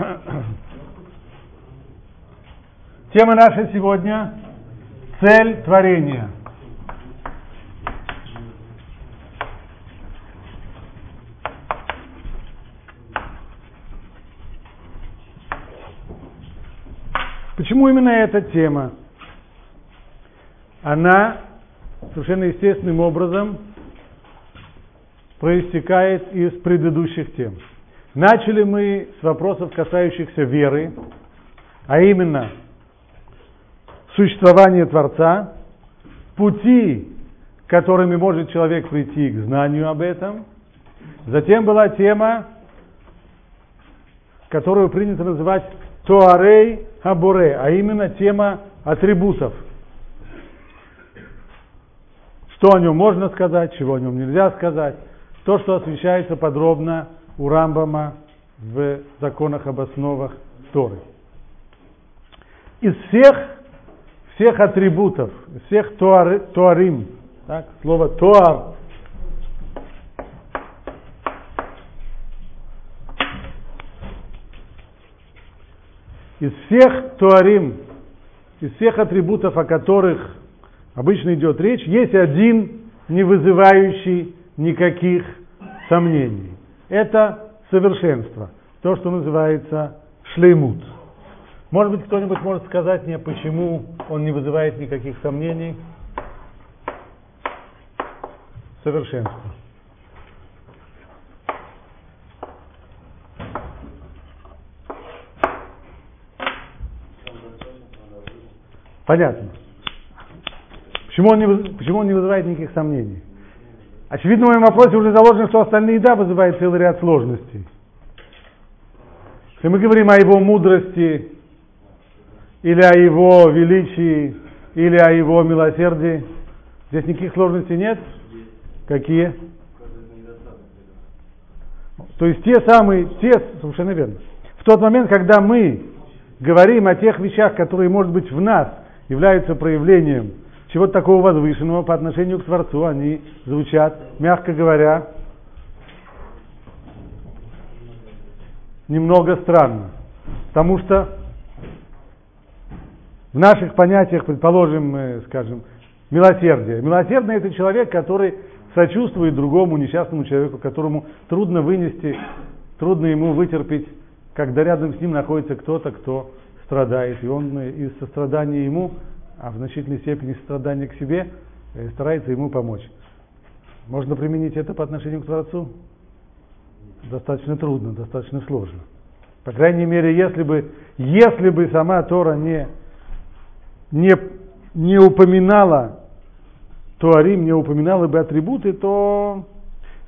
Тема наша сегодня – цель творения. Почему именно эта тема? Она совершенно естественным образом проистекает из предыдущих тем. Начали мы с вопросов, касающихся веры, а именно существования Творца, пути, которыми может человек прийти к знанию об этом. Затем была тема, которую принято называть Туарей Хабуре, а именно тема атрибутов. Что о нем можно сказать, чего о нем нельзя сказать. То, что освещается подробно у Рамбама в законах об основах Торы. Из всех, всех атрибутов, всех туар, туарим, так, слово туар, из всех туарим, из всех атрибутов, о которых обычно идет речь, есть один, не вызывающий никаких сомнений. Это совершенство, то, что называется шлеймут. Может быть, кто-нибудь может сказать мне, почему он не вызывает никаких сомнений? Совершенство. Понятно. Почему он, не, почему он не вызывает никаких сомнений? Очевидно, в моем вопросе уже заложено, что остальные да вызывают целый ряд сложностей. Если мы говорим о его мудрости, или о его величии, или о его милосердии, здесь никаких сложностей нет? Какие? То есть те самые, те, совершенно верно. В тот момент, когда мы говорим о тех вещах, которые, может быть, в нас являются проявлением чего-то такого возвышенного по отношению к Творцу, они звучат, мягко говоря, немного странно. Потому что в наших понятиях, предположим, скажем, милосердие. Милосердный это человек, который сочувствует другому несчастному человеку, которому трудно вынести, трудно ему вытерпеть, когда рядом с ним находится кто-то, кто страдает. И он из сострадания ему а в значительной степени страдания к себе, э, старается ему помочь. Можно применить это по отношению к Творцу? Достаточно трудно, достаточно сложно. По крайней мере, если бы, если бы сама Тора не, не, не упоминала Туарим, не упоминала бы атрибуты, то,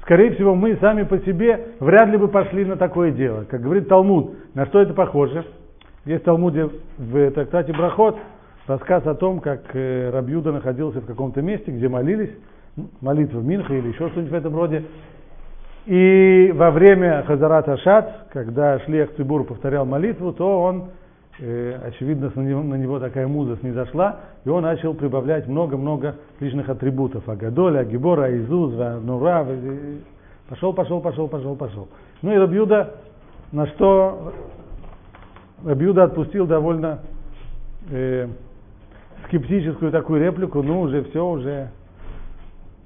скорее всего, мы сами по себе вряд ли бы пошли на такое дело. Как говорит Талмуд, на что это похоже? Есть в Талмуде в трактате Брахот рассказ о том, как э, Рабьюда находился в каком-то месте, где молились, молитва Минха или еще что-нибудь в этом роде. И во время Хазарат Ашат, когда Шлех Цибур повторял молитву, то он, э, очевидно, на него, на него такая муза снизошла, и он начал прибавлять много-много личных атрибутов. Агадоля, Агибора, Изуз, Нура. Пошел, пошел, пошел, пошел, пошел. Ну и Рабьюда, на что Рабьюда отпустил довольно э, скептическую такую реплику, ну уже все, уже,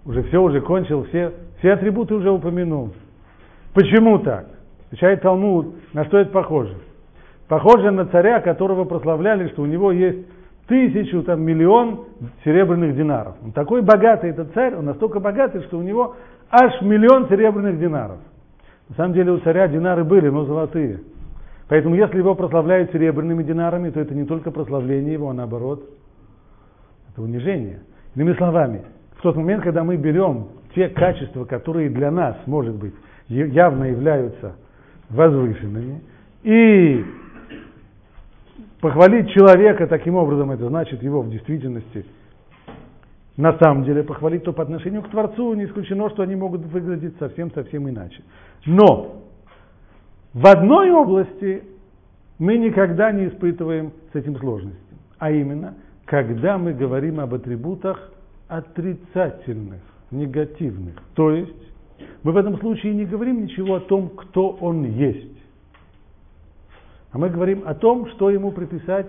уже все, уже кончил, все, все атрибуты уже упомянул. Почему так? Отвечает Талмуд, на что это похоже? Похоже на царя, которого прославляли, что у него есть тысячу, там, миллион серебряных динаров. Он такой богатый, этот царь, он настолько богатый, что у него аж миллион серебряных динаров. На самом деле у царя динары были, но золотые. Поэтому если его прославляют серебряными динарами, то это не только прославление его, а наоборот это унижение. Иными словами, в тот момент, когда мы берем те качества, которые для нас, может быть, явно являются возвышенными, и похвалить человека таким образом, это значит его в действительности на самом деле похвалить, то по отношению к Творцу не исключено, что они могут выглядеть совсем-совсем иначе. Но в одной области мы никогда не испытываем с этим сложности, а именно – когда мы говорим об атрибутах отрицательных, негативных. То есть мы в этом случае не говорим ничего о том, кто он есть. А мы говорим о том, что ему приписать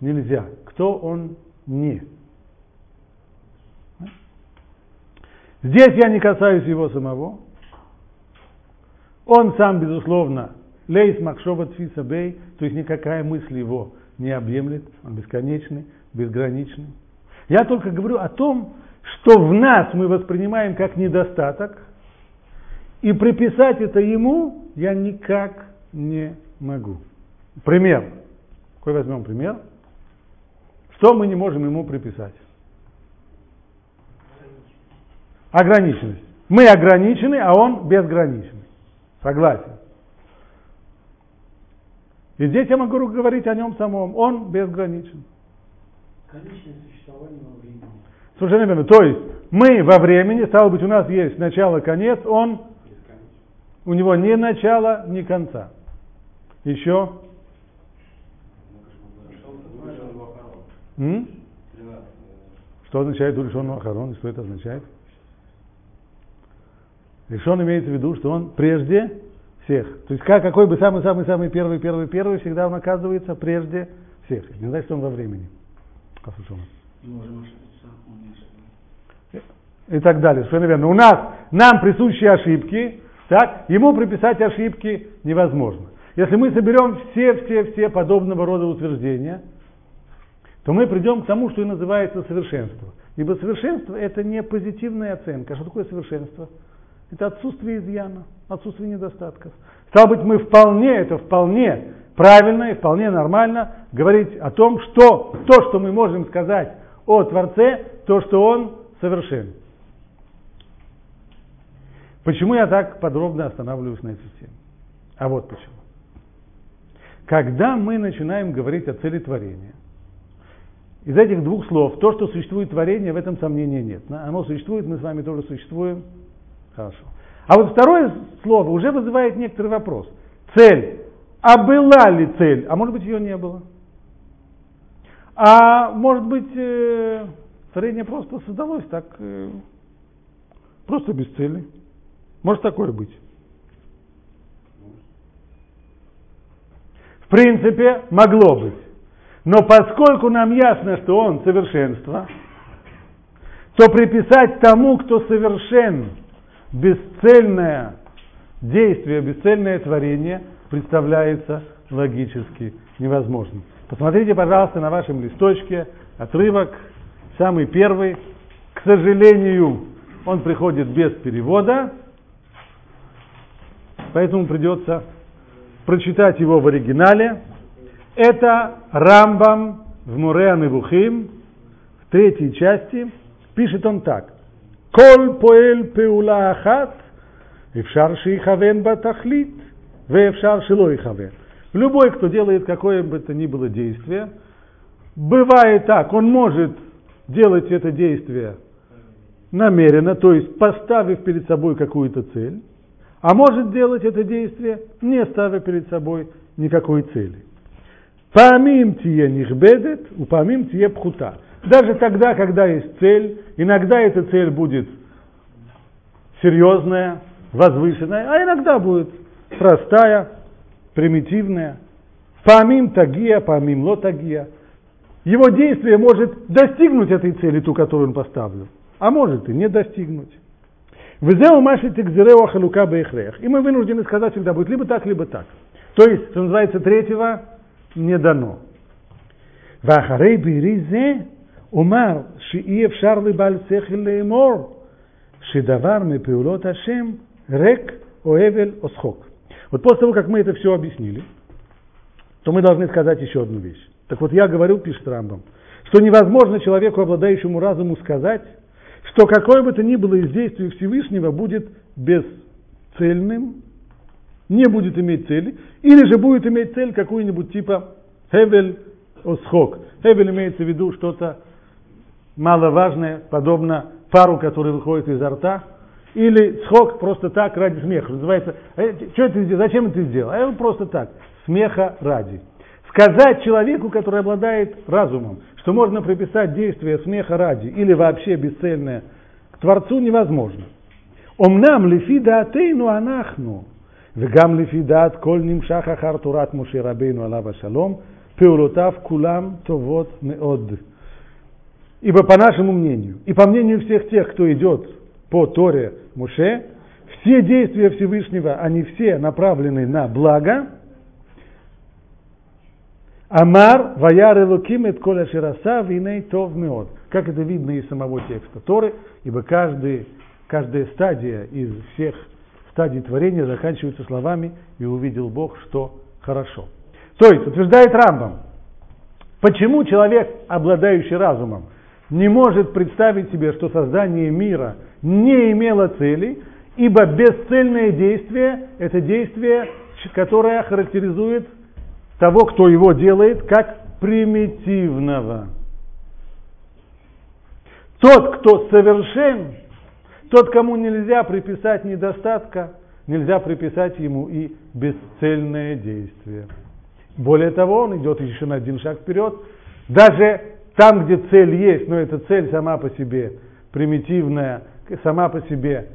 нельзя, кто он не. Здесь я не касаюсь его самого. Он сам, безусловно, лейс макшова бей, то есть никакая мысль его не объемлет, он бесконечный, безграничный. Я только говорю о том, что в нас мы воспринимаем как недостаток, и приписать это ему я никак не могу. Пример. Какой возьмем пример? Что мы не можем ему приписать? Ограниченность. Мы ограничены, а он безграничен. Согласен. И здесь я могу говорить о нем самом. Он безграничен. Конечное существование во времени. Совершенно верно. То есть мы во времени, стало быть, у нас есть начало, конец, он, у него ни начала, ни конца. Еще? М? Что означает Уришон Ахарон? Что это означает? Решен имеется в виду, что он прежде всех. То есть как, какой бы самый-самый-самый первый, первый, первый, всегда он оказывается прежде всех. Не знаю, что он во времени. И так далее. Совершенно верно. У нас, нам присущие ошибки, так, ему приписать ошибки невозможно. Если мы соберем все-все-все подобного рода утверждения, то мы придем к тому, что и называется совершенство. Ибо совершенство это не позитивная оценка. Что такое совершенство? Это отсутствие изъяна, отсутствие недостатков. Стало быть, мы вполне, это вполне правильно и вполне нормально говорить о том, что то, что мы можем сказать о Творце, то, что Он совершен. Почему я так подробно останавливаюсь на этой теме? А вот почему. Когда мы начинаем говорить о цели творения, из этих двух слов, то, что существует творение, в этом сомнения нет. Оно существует, мы с вами тоже существуем, Хорошо. А вот второе слово уже вызывает некоторый вопрос. Цель. А была ли цель? А может быть ее не было? А может быть э, творение просто создалось так, э, просто без цели? Может такое быть? В принципе, могло быть. Но поскольку нам ясно, что он совершенство, то приписать тому, кто совершен, бесцельное действие, бесцельное творение представляется логически невозможным. Посмотрите, пожалуйста, на вашем листочке отрывок, самый первый. К сожалению, он приходит без перевода, поэтому придется прочитать его в оригинале. Это Рамбам в Муреа Невухим, в третьей части, пишет он так. Кол поэль пеула ахат, эфшар шихавен батахлит, вефшар шило ихавен. Любой, кто делает какое бы то ни было действие, бывает так, он может делать это действие намеренно, то есть поставив перед собой какую-то цель, а может делать это действие, не ставя перед собой никакой цели. Памим тие нихбедет, у памим тие пхута. Даже тогда, когда есть цель, иногда эта цель будет серьезная, возвышенная, а иногда будет простая, примитивное. помим тагия, помим лотагия. Его действие может достигнуть этой цели, ту, которую он поставил, а может и не достигнуть. Везеу маши текзереу халука бейхрех. И мы вынуждены сказать, всегда будет либо так, либо так. То есть, что называется, третьего не дано. Вахарей биризе умар шиев шарли бальцех леймор шидавар мепеулот ашем рек оэвел осхок. Вот после того, как мы это все объяснили, то мы должны сказать еще одну вещь. Так вот, я говорю, пишет Рамбам, что невозможно человеку, обладающему разуму, сказать, что какое бы то ни было из действий Всевышнего будет бесцельным, не будет иметь цели, или же будет иметь цель какую-нибудь типа Хевель Осхок. Хевель имеется в виду что-то маловажное, подобно пару, который выходит изо рта, или схок просто так ради смеха. Называется, «Э, что это сделал? Зачем это сделал? А э, просто так, смеха ради. Сказать человеку, который обладает разумом, что можно приписать действие смеха ради или вообще бесцельное к Творцу невозможно. Омнам лифида атейну анахну, вегам лифида от коль нимшах ахар турат алава шалом, пеулутав кулам товот меод. Ибо по нашему мнению, и по мнению всех тех, кто идет по Торе Муше, все действия Всевышнего, они все направлены на благо. Амар ваяр элуким эт коля шираса виней тов меот. Как это видно из самого текста Торы, ибо каждый, каждая стадия из всех стадий творения заканчивается словами «И увидел Бог, что хорошо». То есть, утверждает Рамбам, почему человек, обладающий разумом, не может представить себе, что создание мира не имело цели, ибо бесцельное действие – это действие, которое характеризует того, кто его делает, как примитивного. Тот, кто совершен, тот, кому нельзя приписать недостатка, нельзя приписать ему и бесцельное действие. Более того, он идет еще на один шаг вперед. Даже там, где цель есть, но эта цель сама по себе примитивная, сама по себе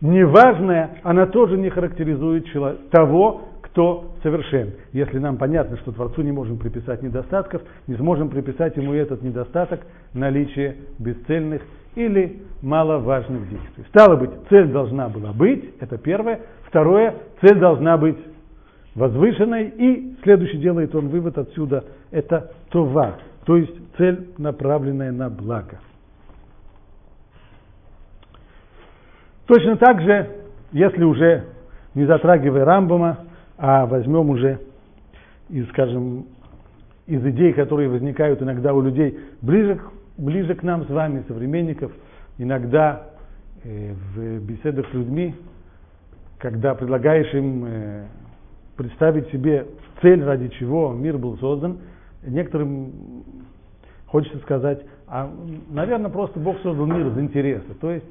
неважная, она тоже не характеризует того, кто совершен. Если нам понятно, что Творцу не можем приписать недостатков, не сможем приписать ему этот недостаток наличие бесцельных или маловажных действий. Стало быть, цель должна была быть, это первое. Второе, цель должна быть возвышенной. И следующий делает он вывод отсюда, это това, то есть цель, направленная на благо. Точно так же, если уже не затрагивая Рамбома, а возьмем уже из, скажем, из идей, которые возникают иногда у людей ближе, ближе к нам с вами, современников, иногда э, в беседах с людьми, когда предлагаешь им э, представить себе цель, ради чего мир был создан, некоторым хочется сказать, а, наверное, просто Бог создал мир из интереса. То есть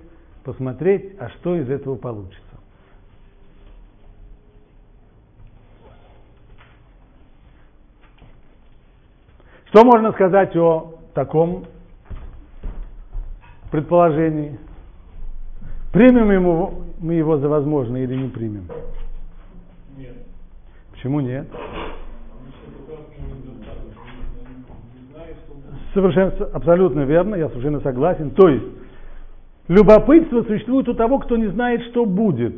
посмотреть, а что из этого получится. Что можно сказать о таком предположении? Примем ему, мы его за возможное или не примем? Нет. Почему нет? Совершенно, абсолютно верно, я совершенно согласен. То есть, Любопытство существует у того, кто не знает, что будет.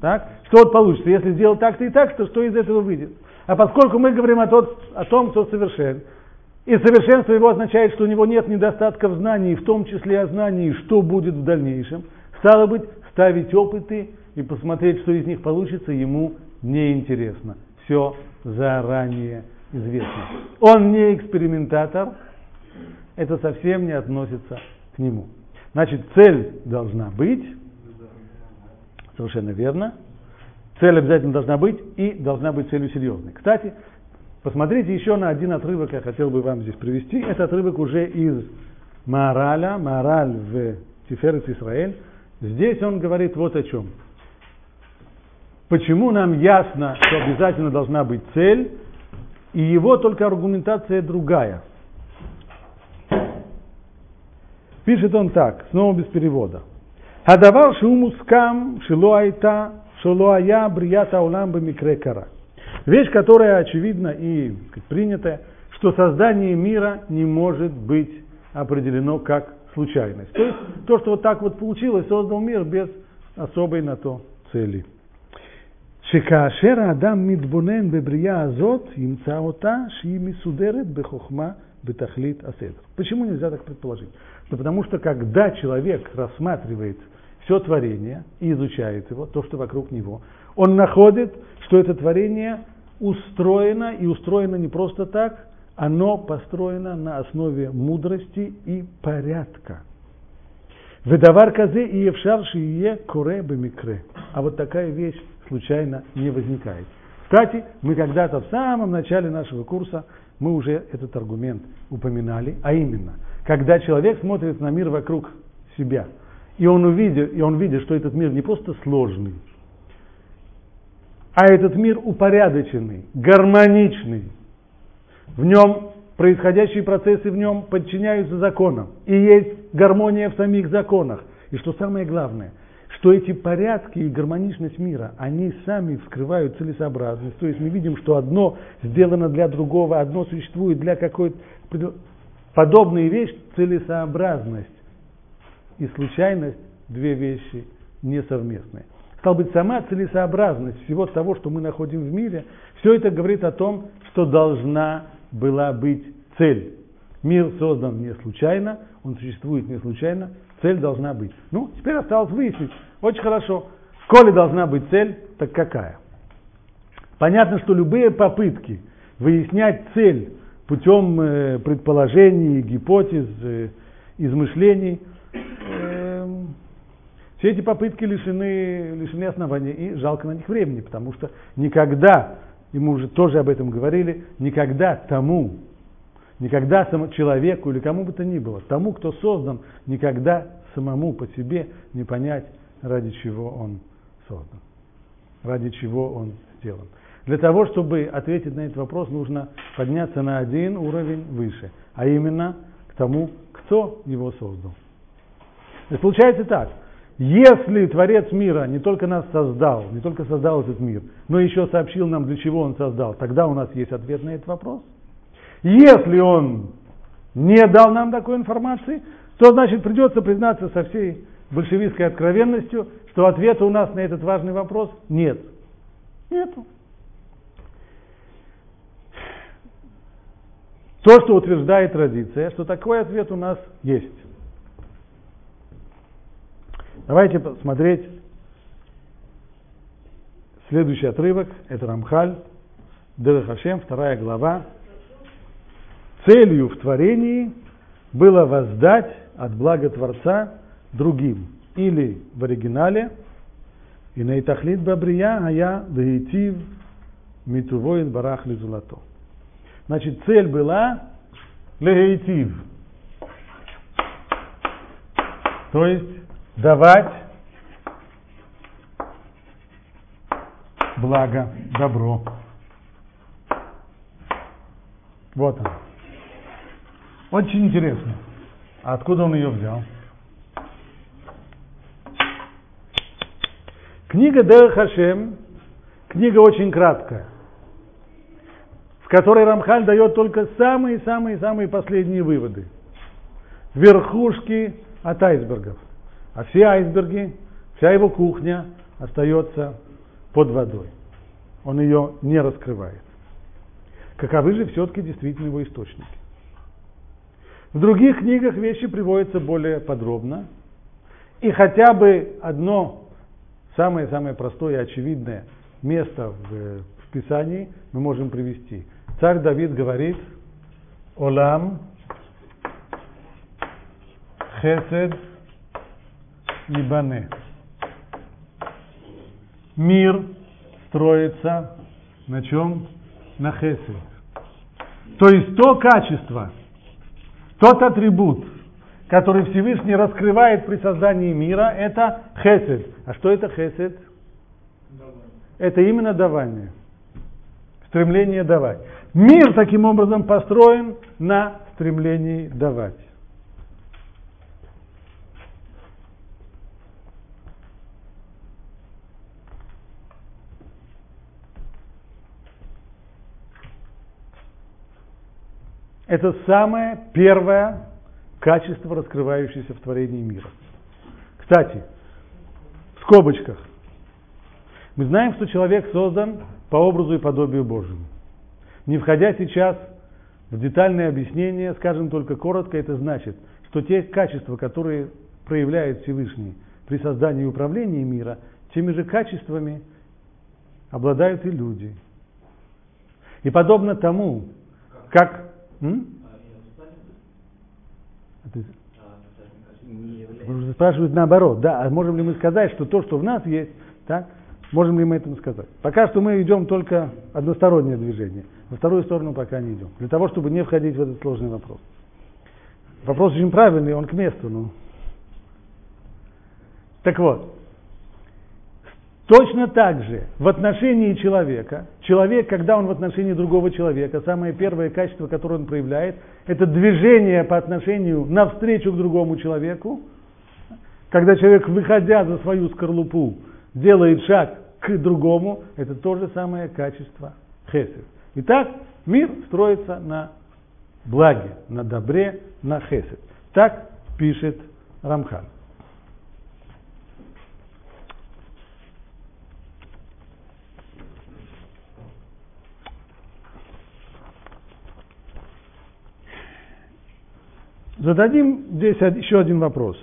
Так? Что вот получится? Если сделать так-то и так, то что из этого выйдет? А поскольку мы говорим о, тот, о том, кто совершен, и совершенство его означает, что у него нет недостатков знаний, в том числе о знании, что будет в дальнейшем, стало быть, ставить опыты и посмотреть, что из них получится, ему неинтересно. Все заранее известно. Он не экспериментатор, это совсем не относится к нему. Значит, цель должна быть, совершенно верно. Цель обязательно должна быть и должна быть целью серьезной. Кстати, посмотрите еще на один отрывок, я хотел бы вам здесь привести. Это отрывок уже из Мараля, Мараль в Тиферец Израиль. Здесь он говорит вот о чем. Почему нам ясно, что обязательно должна быть цель, и его только аргументация другая – Пишет он так, снова без перевода. Хадавар шумускам шило айта шило ая брията аулам бамикре кара. Вещь, которая очевидна и принятая, что создание мира не может быть определено как случайность. То есть то, что вот так вот получилось, создал мир без особой на то цели. שכאשר האדם מתבונן בבריאה הזאת, ימצא אותה שהיא מסודרת בחוכמה בתכלית הסדר. Почему нельзя так предположить? Да потому что когда человек рассматривает все творение и изучает его, то, что вокруг него, он находит, что это творение устроено, и устроено не просто так, оно построено на основе мудрости и порядка. Ведавар казе и евшар шие коре бемикре. А вот такая вещь случайно не возникает. Кстати, мы когда-то в самом начале нашего курса мы уже этот аргумент упоминали, а именно – когда человек смотрит на мир вокруг себя, и он увидит, и он видит, что этот мир не просто сложный, а этот мир упорядоченный, гармоничный. В нем происходящие процессы в нем подчиняются законам. И есть гармония в самих законах. И что самое главное, что эти порядки и гармоничность мира, они сами вскрывают целесообразность. То есть мы видим, что одно сделано для другого, одно существует для какой-то... Подобные вещи – целесообразность и случайность – две вещи несовместные. Стал быть, сама целесообразность всего того, что мы находим в мире, все это говорит о том, что должна была быть цель. Мир создан не случайно, он существует не случайно, цель должна быть. Ну, теперь осталось выяснить. Очень хорошо. Коли должна быть цель, так какая? Понятно, что любые попытки выяснять цель путем э, предположений, гипотез, э, измышлений, э, все эти попытки лишены, лишены основания и жалко на них времени, потому что никогда, и мы уже тоже об этом говорили, никогда тому, Никогда само, человеку или кому бы то ни было, тому, кто создан, никогда самому по себе не понять, ради чего он создан, ради чего он сделан. Для того, чтобы ответить на этот вопрос, нужно подняться на один уровень выше, а именно к тому, кто его создал. То есть получается так, если Творец мира не только нас создал, не только создал этот мир, но еще сообщил нам, для чего он создал, тогда у нас есть ответ на этот вопрос – если он не дал нам такой информации, то значит придется признаться со всей большевистской откровенностью, что ответа у нас на этот важный вопрос нет. Нету. То, что утверждает традиция, что такой ответ у нас есть. Давайте посмотреть следующий отрывок. Это Рамхаль, Дерехашем, вторая глава, целью в творении было воздать от блага Творца другим. Или в оригинале, и Бабрия, а я Митувоин Барах Лизулато. Значит, цель была Легейтив. То есть давать благо, добро. Вот он. Очень интересно. А откуда он ее взял? Книга Дер Хашем, книга очень краткая, которой Рамхаль дает только самые-самые-самые последние выводы. Верхушки от айсбергов. А все айсберги, вся его кухня остается под водой. Он ее не раскрывает. Каковы же все-таки действительно его источники? В других книгах вещи приводятся более подробно. И хотя бы одно самое-самое простое и очевидное место в, в Писании мы можем привести. Царь Давид говорит, Олам, Хесед, Ибане. Мир строится на чем? На Хесед. То есть то качество, тот атрибут, который Всевышний раскрывает при создании мира, это хесед. А что это хесед? Это именно давание. Стремление давать. Мир таким образом построен на стремлении давать. Это самое первое качество, раскрывающееся в творении мира. Кстати, в скобочках. Мы знаем, что человек создан по образу и подобию Божьему. Не входя сейчас в детальное объяснение, скажем только коротко, это значит, что те качества, которые проявляет Всевышний при создании и управлении мира, теми же качествами обладают и люди. И подобно тому, как М? А спрашивают наоборот, да, а можем ли мы сказать, что то, что в нас есть, так, можем ли мы этому сказать? Пока что мы идем только одностороннее движение, во вторую сторону пока не идем, для того, чтобы не входить в этот сложный вопрос. Вопрос очень правильный, он к месту, но... Так вот, Точно так же в отношении человека, человек, когда он в отношении другого человека, самое первое качество, которое он проявляет, это движение по отношению навстречу к другому человеку, когда человек, выходя за свою скорлупу, делает шаг к другому, это то же самое качество хесед. Итак, мир строится на благе, на добре, на хесед. Так пишет Рамхан. Зададим здесь еще один вопрос.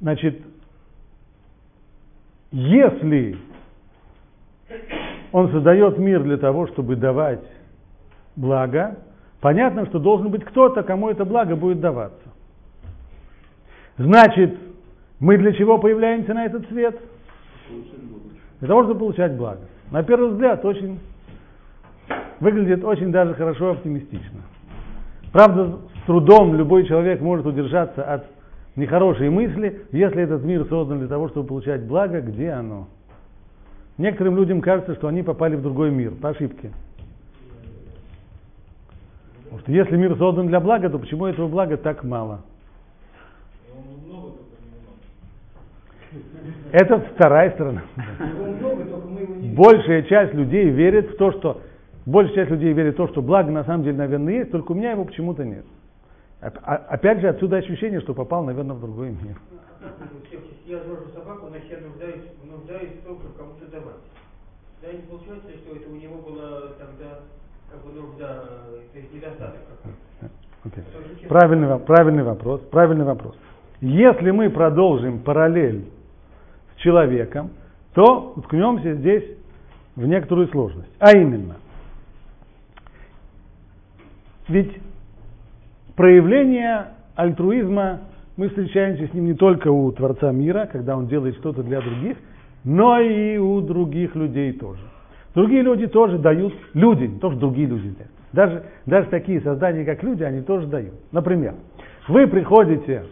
Значит, если он создает мир для того, чтобы давать благо, понятно, что должен быть кто-то, кому это благо будет даваться. Значит, мы для чего появляемся на этот свет? Для того, чтобы получать благо. На первый взгляд, очень выглядит очень даже хорошо оптимистично. Правда, с трудом любой человек может удержаться от нехорошей мысли, если этот мир создан для того, чтобы получать благо, где оно? Некоторым людям кажется, что они попали в другой мир, по ошибке. Потому что если мир создан для блага, то почему этого блага так мало? Это вторая сторона. Большая часть людей верит в то, что Большая часть людей верит в то, что благо на самом деле, наверное, есть, только у меня его почему-то нет. Опять же, отсюда ощущение, что попал, наверное, в другой мир. Я держу собаку, но я нуждаюсь, нуждаюсь только кому-то давать. Да, не получается, что это у него было тогда как бы нужда, то есть недостаток какой-то. Okay. Правильный, правильный вопрос, правильный вопрос. Если мы продолжим параллель с человеком, то уткнемся здесь в некоторую сложность. А именно – ведь проявление альтруизма, мы встречаемся с ним не только у Творца мира, когда он делает что-то для других, но и у других людей тоже. Другие люди тоже дают, люди, не то, что другие люди. Даже, даже такие создания, как люди, они тоже дают. Например, вы приходите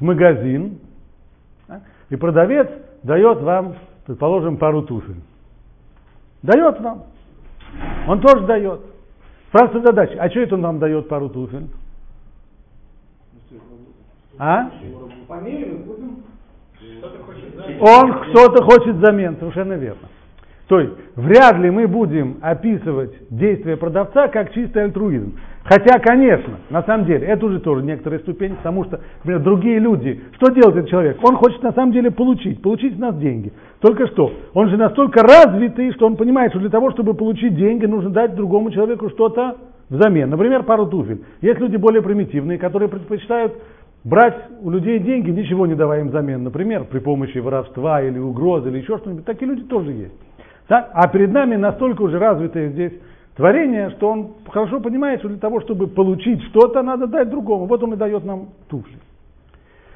в магазин, и продавец дает вам, предположим, пару туфель. Дает вам. Он тоже дает. Спрашивается задача, а что это он нам дает пару туфель? А? Он кто-то хочет замен, совершенно верно. То есть вряд ли мы будем описывать действия продавца как чистый альтруизм. Хотя, конечно, на самом деле, это уже тоже некоторая ступень, потому что, например, другие люди, что делает этот человек? Он хочет на самом деле получить, получить с нас деньги. Только что, он же настолько развитый, что он понимает, что для того, чтобы получить деньги, нужно дать другому человеку что-то взамен. Например, пару туфель. Есть люди более примитивные, которые предпочитают брать у людей деньги, ничего не давая им взамен. Например, при помощи воровства или угрозы или еще что-нибудь. Такие люди тоже есть. Так? А перед нами настолько уже развитые здесь творение, что он хорошо понимает, что для того, чтобы получить что-то, надо дать другому. Вот он и дает нам туфли.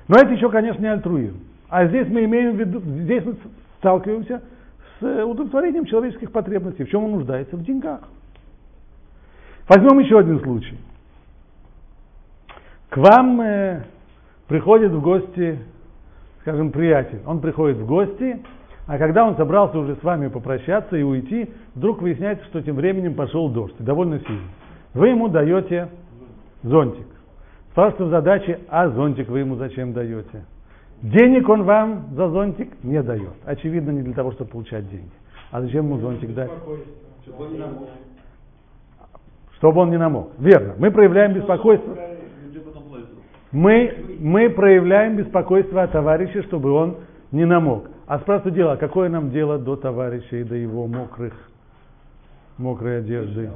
Но это еще, конечно, не альтруизм. А здесь мы имеем в виду, здесь мы сталкиваемся с удовлетворением человеческих потребностей. В чем он нуждается? В деньгах. Возьмем еще один случай. К вам э, приходит в гости, скажем, приятель. Он приходит в гости, а когда он собрался уже с вами попрощаться и уйти, вдруг выясняется, что тем временем пошел дождь, довольно сильный. Вы ему даете зонтик. Спрашивается в задаче, а зонтик вы ему зачем даете? Денег он вам за зонтик не дает. Очевидно, не для того, чтобы получать деньги. А зачем ему зонтик дать? Чтобы он не намок. Верно. Мы проявляем беспокойство. Мы, мы проявляем беспокойство о товарище, чтобы он не намок. А спрашиваю дело, какое нам дело до товарища и до его мокрых, мокрой одежды?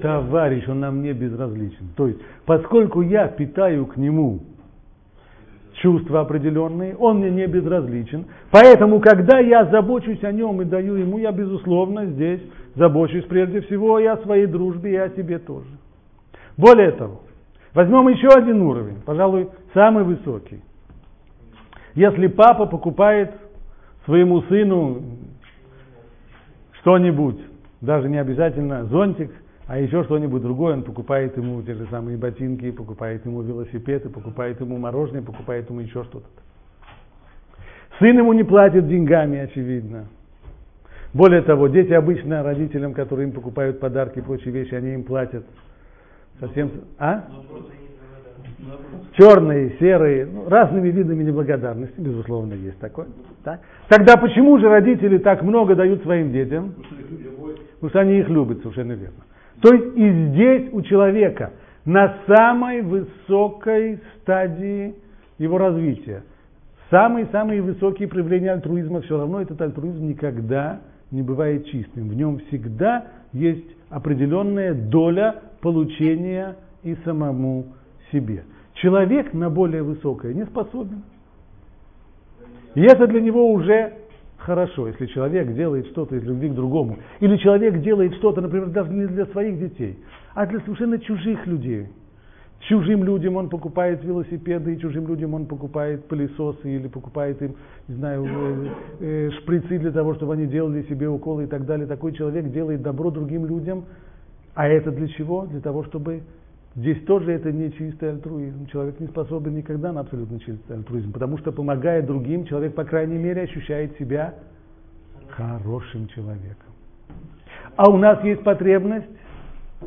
Товарищ, он нам не безразличен. То есть, поскольку я питаю к нему чувства определенные, он мне не безразличен. Поэтому, когда я забочусь о нем и даю ему, я, безусловно, здесь забочусь прежде всего и о своей дружбе, и о себе тоже. Более того, возьмем еще один уровень, пожалуй, самый высокий – если папа покупает своему сыну что-нибудь, даже не обязательно зонтик, а еще что-нибудь другое, он покупает ему те же самые ботинки, покупает ему велосипеды, покупает ему мороженое, покупает ему еще что-то. Сын ему не платит деньгами, очевидно. Более того, дети обычно родителям, которые им покупают подарки и прочие вещи, они им платят совсем... А? черные, серые, ну, разными видами неблагодарности, безусловно, есть такое. Так? Тогда почему же родители так много дают своим детям? Потому что они их любят, совершенно верно. То есть и здесь у человека на самой высокой стадии его развития, самые-самые высокие проявления альтруизма, все равно этот альтруизм никогда не бывает чистым. В нем всегда есть определенная доля получения и самому себе. Человек на более высокое не способен. И это для него уже хорошо, если человек делает что-то из любви к другому. Или человек делает что-то, например, даже не для своих детей, а для совершенно чужих людей. Чужим людям он покупает велосипеды, и чужим людям он покупает пылесосы или покупает им, не знаю, э, э, шприцы для того, чтобы они делали себе уколы и так далее. Такой человек делает добро другим людям. А это для чего? Для того, чтобы Здесь тоже это не чистый альтруизм. Человек не способен никогда на абсолютно чистый альтруизм, потому что помогая другим, человек, по крайней мере, ощущает себя хорошим человеком. А у нас есть потребность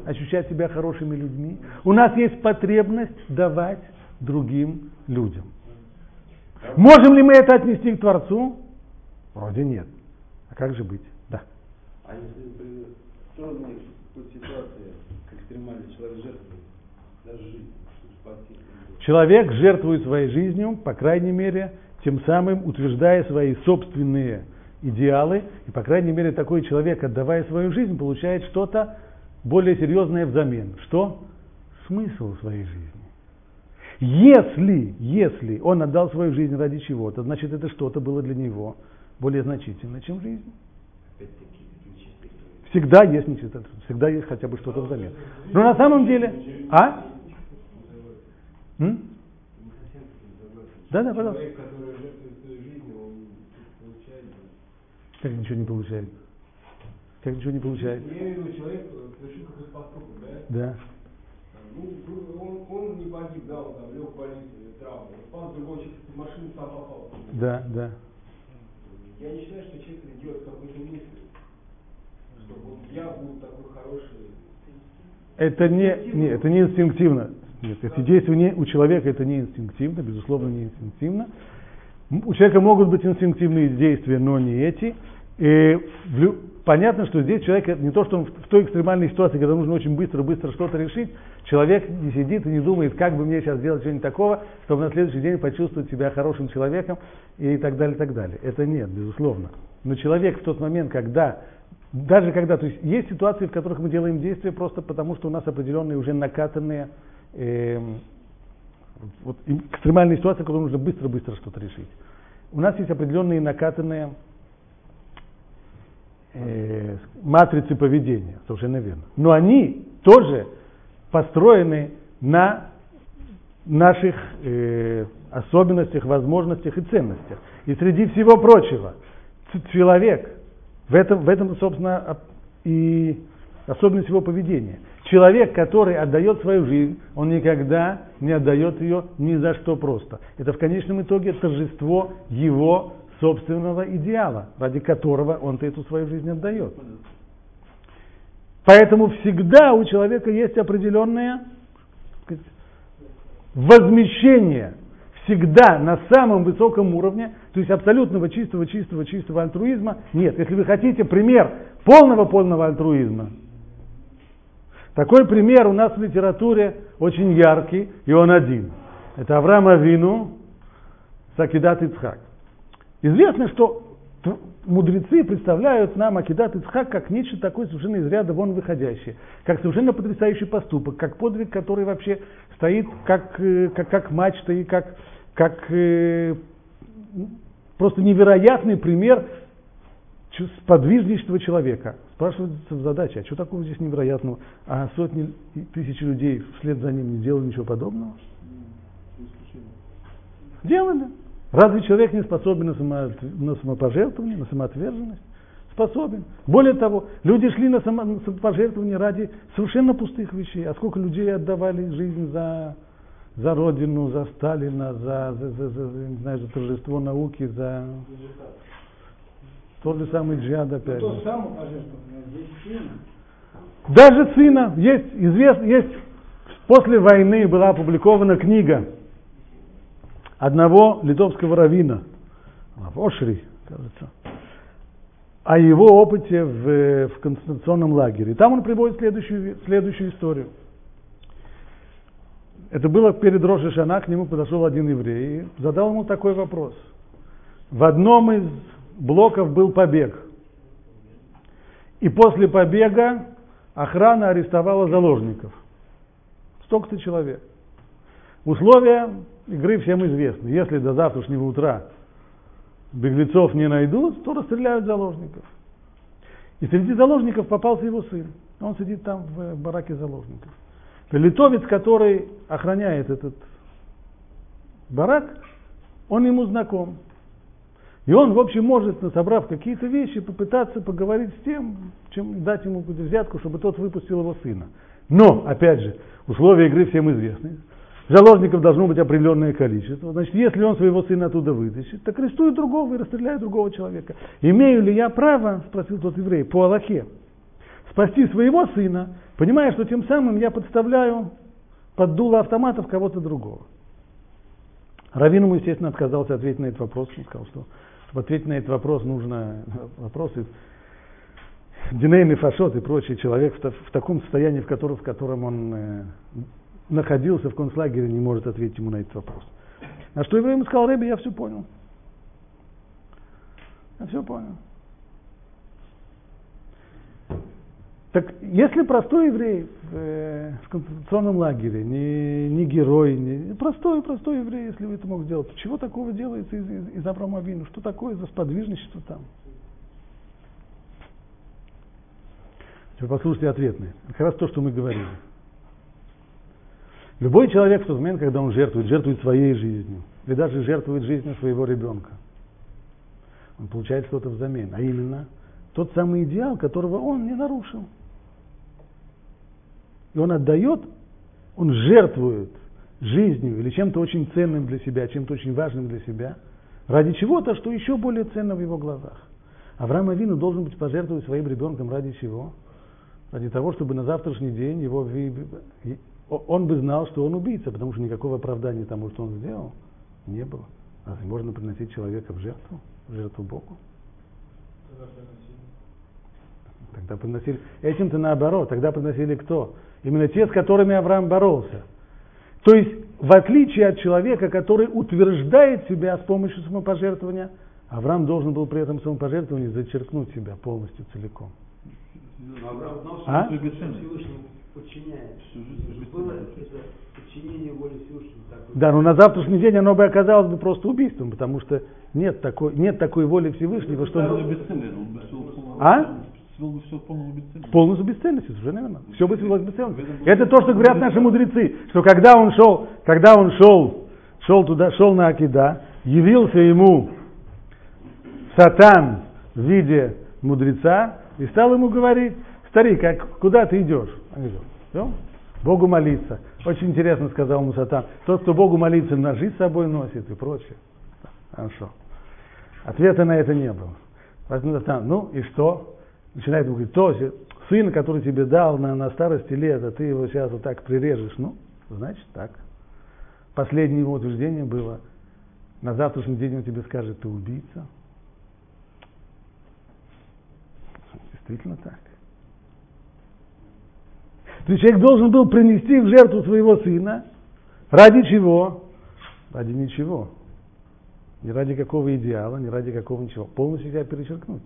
ощущать себя хорошими людьми. У нас есть потребность давать другим людям. Можем ли мы это отнести к Творцу? Вроде нет. А как же быть? Да. А если при трудной ситуации, как экстремальный человек жертвует, даже жизнь, спасти? Человек жертвует своей жизнью, по крайней мере, тем самым утверждая свои собственные идеалы, и, по крайней мере, такой человек, отдавая свою жизнь, получает что-то более серьезное взамен. Что? Смысл своей жизни. Если, если он отдал свою жизнь ради чего-то, значит это что-то было для него более значительно, чем жизнь. Всегда есть нечистота, всегда есть хотя бы что-то взамен. Но на самом деле, а? М? Да, да, пожалуйста. Как ничего не получает? Как ничего не получает? Я имею в виду, человек совершил какой-то поступок, да? Да. Ну, он, он не погиб, да, он там лег в больницу, травму. Он спас другого человека, в машину сам попал. Да, да. Я не считаю, что человек это делает какой-то мысли. Что вот я буду такой хороший. Это не, не, это не инстинктивно. Нет, эти действия не, у человека это не инстинктивно, безусловно, не инстинктивно. У человека могут быть инстинктивные действия, но не эти. И в, понятно, что здесь человек не то, что он в той экстремальной ситуации, когда нужно очень быстро-быстро что-то решить, человек не сидит и не думает, как бы мне сейчас сделать что-нибудь такого, чтобы на следующий день почувствовать себя хорошим человеком и так далее, и так далее. Это нет, безусловно. Но человек в тот момент, когда, даже когда, то есть есть ситуации, в которых мы делаем действия просто потому, что у нас определенные уже накатанные э, вот, экстремальные ситуации, в которых нужно быстро-быстро что-то решить. У нас есть определенные накатанные э, матрицы поведения, совершенно верно. Но они тоже построены на наших э, особенностях, возможностях и ценностях. И среди всего прочего, человек, в этом, в этом собственно, и особенность его поведения. Человек, который отдает свою жизнь, он никогда не отдает ее ни за что просто. Это в конечном итоге торжество его собственного идеала, ради которого он эту свою жизнь отдает. Поэтому всегда у человека есть определенное сказать, возмещение, всегда на самом высоком уровне, то есть абсолютного чистого, чистого, чистого альтруизма нет. Если вы хотите пример полного полного альтруизма, такой пример у нас в литературе очень яркий, и он один. Это Авраам Авину, Сакидат Ицхак. Известно, что мудрецы представляют нам Акидат Ицхак как нечто такое совершенно из ряда вон выходящее, как совершенно потрясающий поступок, как подвиг, который вообще стоит как, э, как, как мачта и как, как э, просто невероятный пример подвижничества человека. Спрашивается задача, а что такого здесь невероятного? А сотни тысяч людей вслед за ним не делали ничего подобного? Делали. Разве человек не способен на, само, на самопожертвование, на самоотверженность? Способен. Более того, люди шли на, само, на самопожертвование ради совершенно пустых вещей. А сколько людей отдавали жизнь за, за Родину, за Сталина, за, за, за, за, не знаю, за торжество науки, за тот же самый джихад опять. То самопожертвование, здесь сына. Даже сына. Есть, известно, есть После войны была опубликована книга одного литовского равина, Ошри, кажется, о его опыте в, в концентрационном лагере. И там он приводит следующую, следующую историю. Это было перед Роши Шана, к нему подошел один еврей и задал ему такой вопрос. В одном из блоков был побег. И после побега охрана арестовала заложников. Столько-то человек. Условия игры всем известны. Если до завтрашнего утра беглецов не найдут, то расстреляют заложников. И среди заложников попался его сын. Он сидит там в бараке заложников. Литовец, который охраняет этот барак, он ему знаком. И он, в общем, может, собрав какие-то вещи, попытаться поговорить с тем, чем дать ему взятку, чтобы тот выпустил его сына. Но, опять же, условия игры всем известны. Заложников должно быть определенное количество. Значит, если он своего сына оттуда вытащит, так арестует другого и расстреляет другого человека. Имею ли я право, спросил тот еврей, по Аллахе, спасти своего сына, понимая, что тем самым я подставляю под дуло автоматов кого-то другого. Равин ему, естественно, отказался ответить на этот вопрос. Он сказал, что чтобы ответить на этот вопрос, нужно вопросы Динейный фашот и прочий человек в, в таком состоянии, в котором, в котором он э, находился в концлагере, не может ответить ему на этот вопрос. На что еврей ему сказал, Рэби, я все понял. Я все понял. Так если простой еврей э, в концентрационном лагере, не, не герой, не, простой, простой еврей, если вы это мог сделать, чего такого делается из, из, из Авраама Авину? Что такое за сподвижничество там? Теперь послушайте ответные. Как раз то, что мы говорили. Любой человек в тот момент, когда он жертвует, жертвует своей жизнью, или даже жертвует жизнью своего ребенка, он получает что-то взамен, а именно тот самый идеал, которого он не нарушил. И он отдает, он жертвует жизнью или чем-то очень ценным для себя, чем-то очень важным для себя, ради чего-то, что еще более ценно в его глазах. Авраам Авину должен быть пожертвовать своим ребенком ради чего? Ради того, чтобы на завтрашний день его он бы знал, что он убийца, потому что никакого оправдания тому, что он сделал, не было. Разве можно приносить человека в жертву, в жертву Богу? Тогда приносили. Этим-то наоборот. Тогда приносили кто? Именно те, с которыми Авраам боролся. То есть, в отличие от человека, который утверждает себя с помощью самопожертвования, Авраам должен был при этом самопожертвовании зачеркнуть себя полностью целиком. Авраам знал, что А? Всевышнему подчиняет. Было это подчинение воле Всевышнему. такое. Да, но на завтрашний день оно бы оказалось бы просто убийством, потому что нет такой, нет такой воли Всевышнего, что А? Свел бы все к полному бесцельности. бесцельностью, совершенно верно. Все бы свелось к бесцельности. Это то, что говорят наши мудрецы, что когда он шел, когда он шел, шел туда, шел на Акида, явился ему сатан в виде мудреца и стал ему говорить, старик, а куда ты идешь? Он говорит, «Идем Богу молиться. Очень интересно сказал ему сатан. Тот, кто Богу молится, ножи с собой носит и прочее. Хорошо. Ответа на это не было. Поэтому сатан, ну и что? Начинает говорить, то сын, который тебе дал на, на старости лет, а ты его сейчас вот так прирежешь. Ну, значит так. Последнее его утверждение было, на завтрашний день он тебе скажет, ты убийца. Действительно так. То есть человек должен был принести в жертву своего сына. Ради чего? Ради ничего. Не ради какого идеала, не ради какого ничего. Полностью себя перечеркнуть.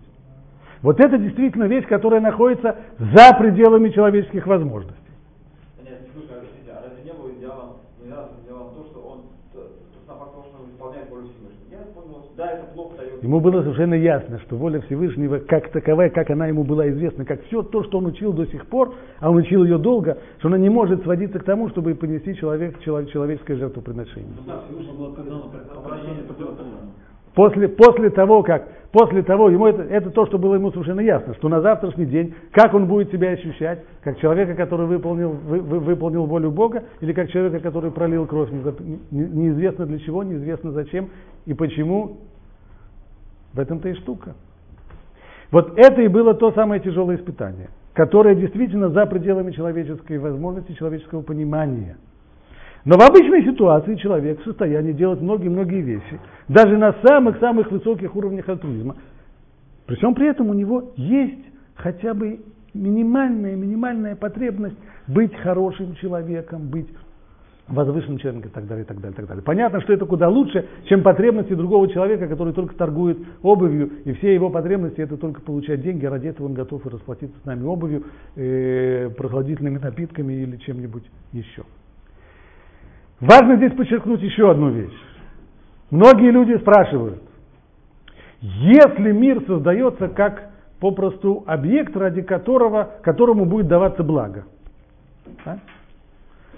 Вот это действительно вещь, которая находится за пределами человеческих возможностей. Нет, секунду, объясните, а разве не было идеалом, не идеалом, идеалом то, что он, то, то, сам факт того, что он исполняет волю Всевышнего? Я понял, да, это плохо дает. Ему было совершенно ясно, что воля Всевышнего, как таковая, как она ему была известна, как все то, что он учил до сих пор, а он учил ее долго, что она не может сводиться к тому, чтобы понести человек, чело- человеческое жертвоприношение. Ну. После, после того, как, после того, ему это, это то, что было ему совершенно ясно, что на завтрашний день, как он будет себя ощущать, как человека, который выполнил, вы- вы- выполнил волю Бога, или как человека, который пролил кровь, не- не- неизвестно для чего, неизвестно зачем и почему, в этом-то и штука. Вот это и было то самое тяжелое испытание. которая действительно за пределами человеческой возможности, человеческого понимания. Но в обычной ситуации человек в состоянии делать многие-многие вещи, даже на самых-самых высоких уровнях альтруизма. При всем при этом у него есть хотя бы минимальная, минимальная потребность быть хорошим человеком, быть возвышенным человеком и так далее, и так далее, и так далее. Понятно, что это куда лучше, чем потребности другого человека, который только торгует обувью, и все его потребности это только получать деньги, а ради этого он готов расплатиться с нами обувью, э, прохладительными напитками или чем-нибудь еще. Важно здесь подчеркнуть еще одну вещь. Многие люди спрашивают, если мир создается как попросту объект, ради которого, которому будет даваться благо, да?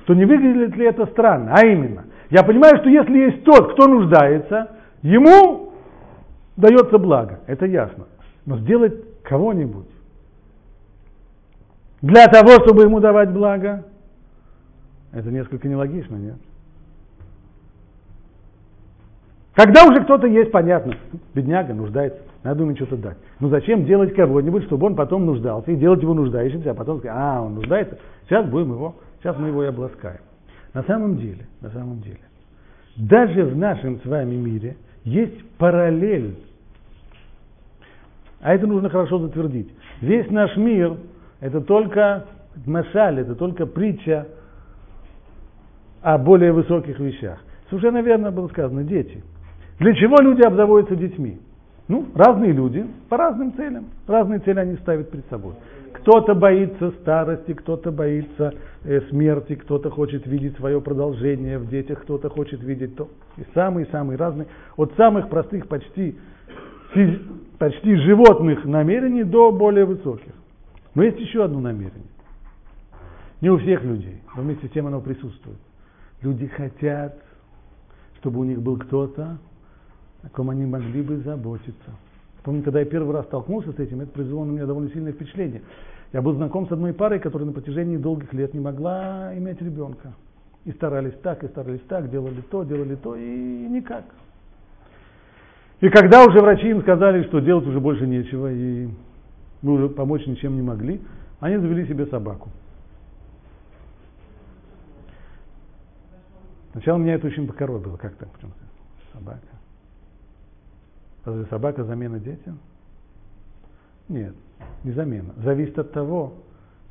то не выглядит ли это странно? А именно, я понимаю, что если есть тот, кто нуждается, ему дается благо, это ясно. Но сделать кого-нибудь для того, чтобы ему давать благо, это несколько нелогично, нет? Когда уже кто-то есть, понятно, бедняга нуждается, надо ему что-то дать. Ну зачем делать кого-нибудь, чтобы он потом нуждался, и делать его нуждающимся, а потом сказать, а, он нуждается, сейчас будем его, сейчас мы его и обласкаем. На самом деле, на самом деле, даже в нашем с вами мире есть параллель, а это нужно хорошо затвердить. Весь наш мир – это только машаль, это только притча о более высоких вещах. Совершенно верно было сказано, дети – для чего люди обзаводятся детьми? Ну, разные люди по разным целям. Разные цели они ставят перед собой. Кто-то боится старости, кто-то боится э, смерти, кто-то хочет видеть свое продолжение в детях, кто-то хочет видеть то. И самые-самые разные. От самых простых, почти, почти животных намерений до более высоких. Но есть еще одно намерение. Не у всех людей, но вместе с тем оно присутствует. Люди хотят, чтобы у них был кто-то, о ком они могли бы заботиться. Помню, когда я первый раз столкнулся с этим, это произвело на меня довольно сильное впечатление. Я был знаком с одной парой, которая на протяжении долгих лет не могла иметь ребенка. И старались так, и старались так, делали то, делали то, и никак. И когда уже врачи им сказали, что делать уже больше нечего, и мы уже помочь ничем не могли, они завели себе собаку. Сначала меня это очень покоробило, как так, почему собака. Разве собака замена детям? Нет, не замена. Зависит от того,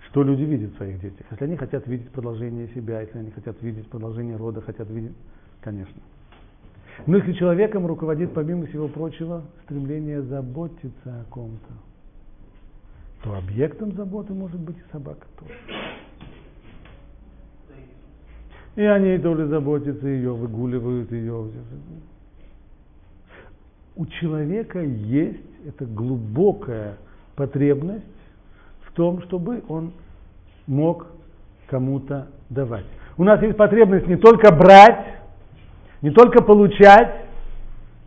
что люди видят в своих детях. Если они хотят видеть продолжение себя, если они хотят видеть продолжение рода, хотят видеть, конечно. Но если человеком руководит, помимо всего прочего, стремление заботиться о ком-то, то объектом заботы может быть и собака тоже. И они тоже заботятся, ее выгуливают, ее у человека есть эта глубокая потребность в том, чтобы он мог кому-то давать. У нас есть потребность не только брать, не только получать,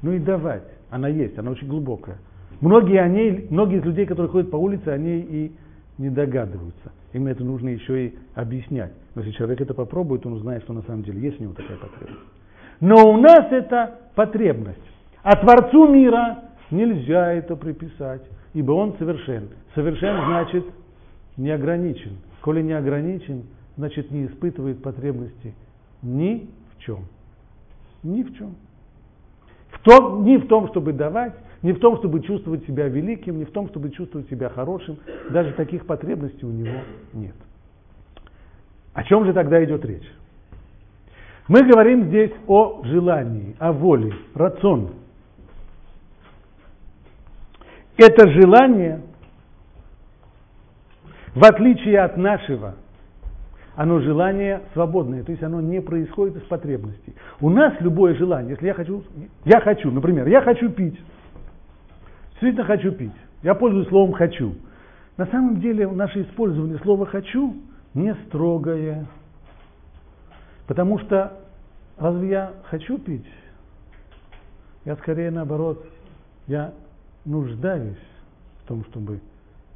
но и давать. Она есть, она очень глубокая. Многие, о ней, многие из людей, которые ходят по улице, о ней и не догадываются. Им это нужно еще и объяснять. Но если человек это попробует, он узнает, что на самом деле есть у него такая потребность. Но у нас это потребность. А Творцу мира нельзя это приписать, ибо он совершен. Совершен значит не ограничен. Коли не ограничен, значит не испытывает потребности ни в чем. Ни в чем. В том, ни в том, чтобы давать, ни в том, чтобы чувствовать себя великим, ни в том, чтобы чувствовать себя хорошим. Даже таких потребностей у него нет. О чем же тогда идет речь? Мы говорим здесь о желании, о воле, рацион. Это желание, в отличие от нашего, оно желание свободное, то есть оно не происходит из потребностей. У нас любое желание, если я хочу, я хочу, например, я хочу пить, действительно хочу пить, я пользуюсь словом «хочу». На самом деле наше использование слова «хочу» не строгое, потому что разве я хочу пить? Я скорее наоборот, я нуждаюсь в том, чтобы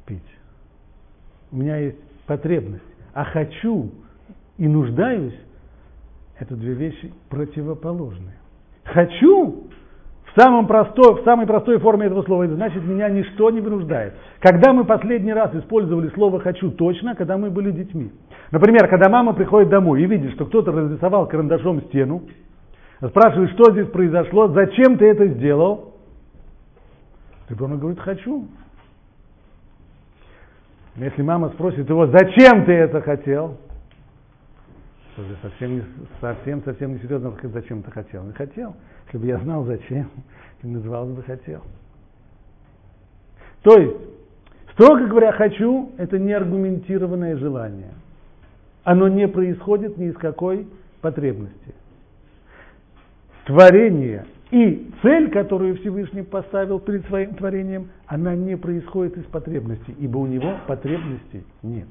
пить. У меня есть потребность. А хочу и нуждаюсь – это две вещи противоположные. Хочу в, самом простой, в самой простой форме этого слова, это значит, меня ничто не вынуждает. Когда мы последний раз использовали слово «хочу» точно, когда мы были детьми. Например, когда мама приходит домой и видит, что кто-то разрисовал карандашом стену, спрашивает, что здесь произошло, зачем ты это сделал, ребенок говорит «хочу». Но если мама спросит его, зачем ты это хотел, то же совсем, совсем, совсем не серьезно, зачем ты хотел. Не хотел. Если бы я знал, зачем, не назывался бы хотел. То есть, строго говоря, хочу – это неаргументированное желание. Оно не происходит ни из какой потребности. Творение и цель, которую Всевышний поставил перед своим творением, она не происходит из потребностей, ибо у него потребностей нет.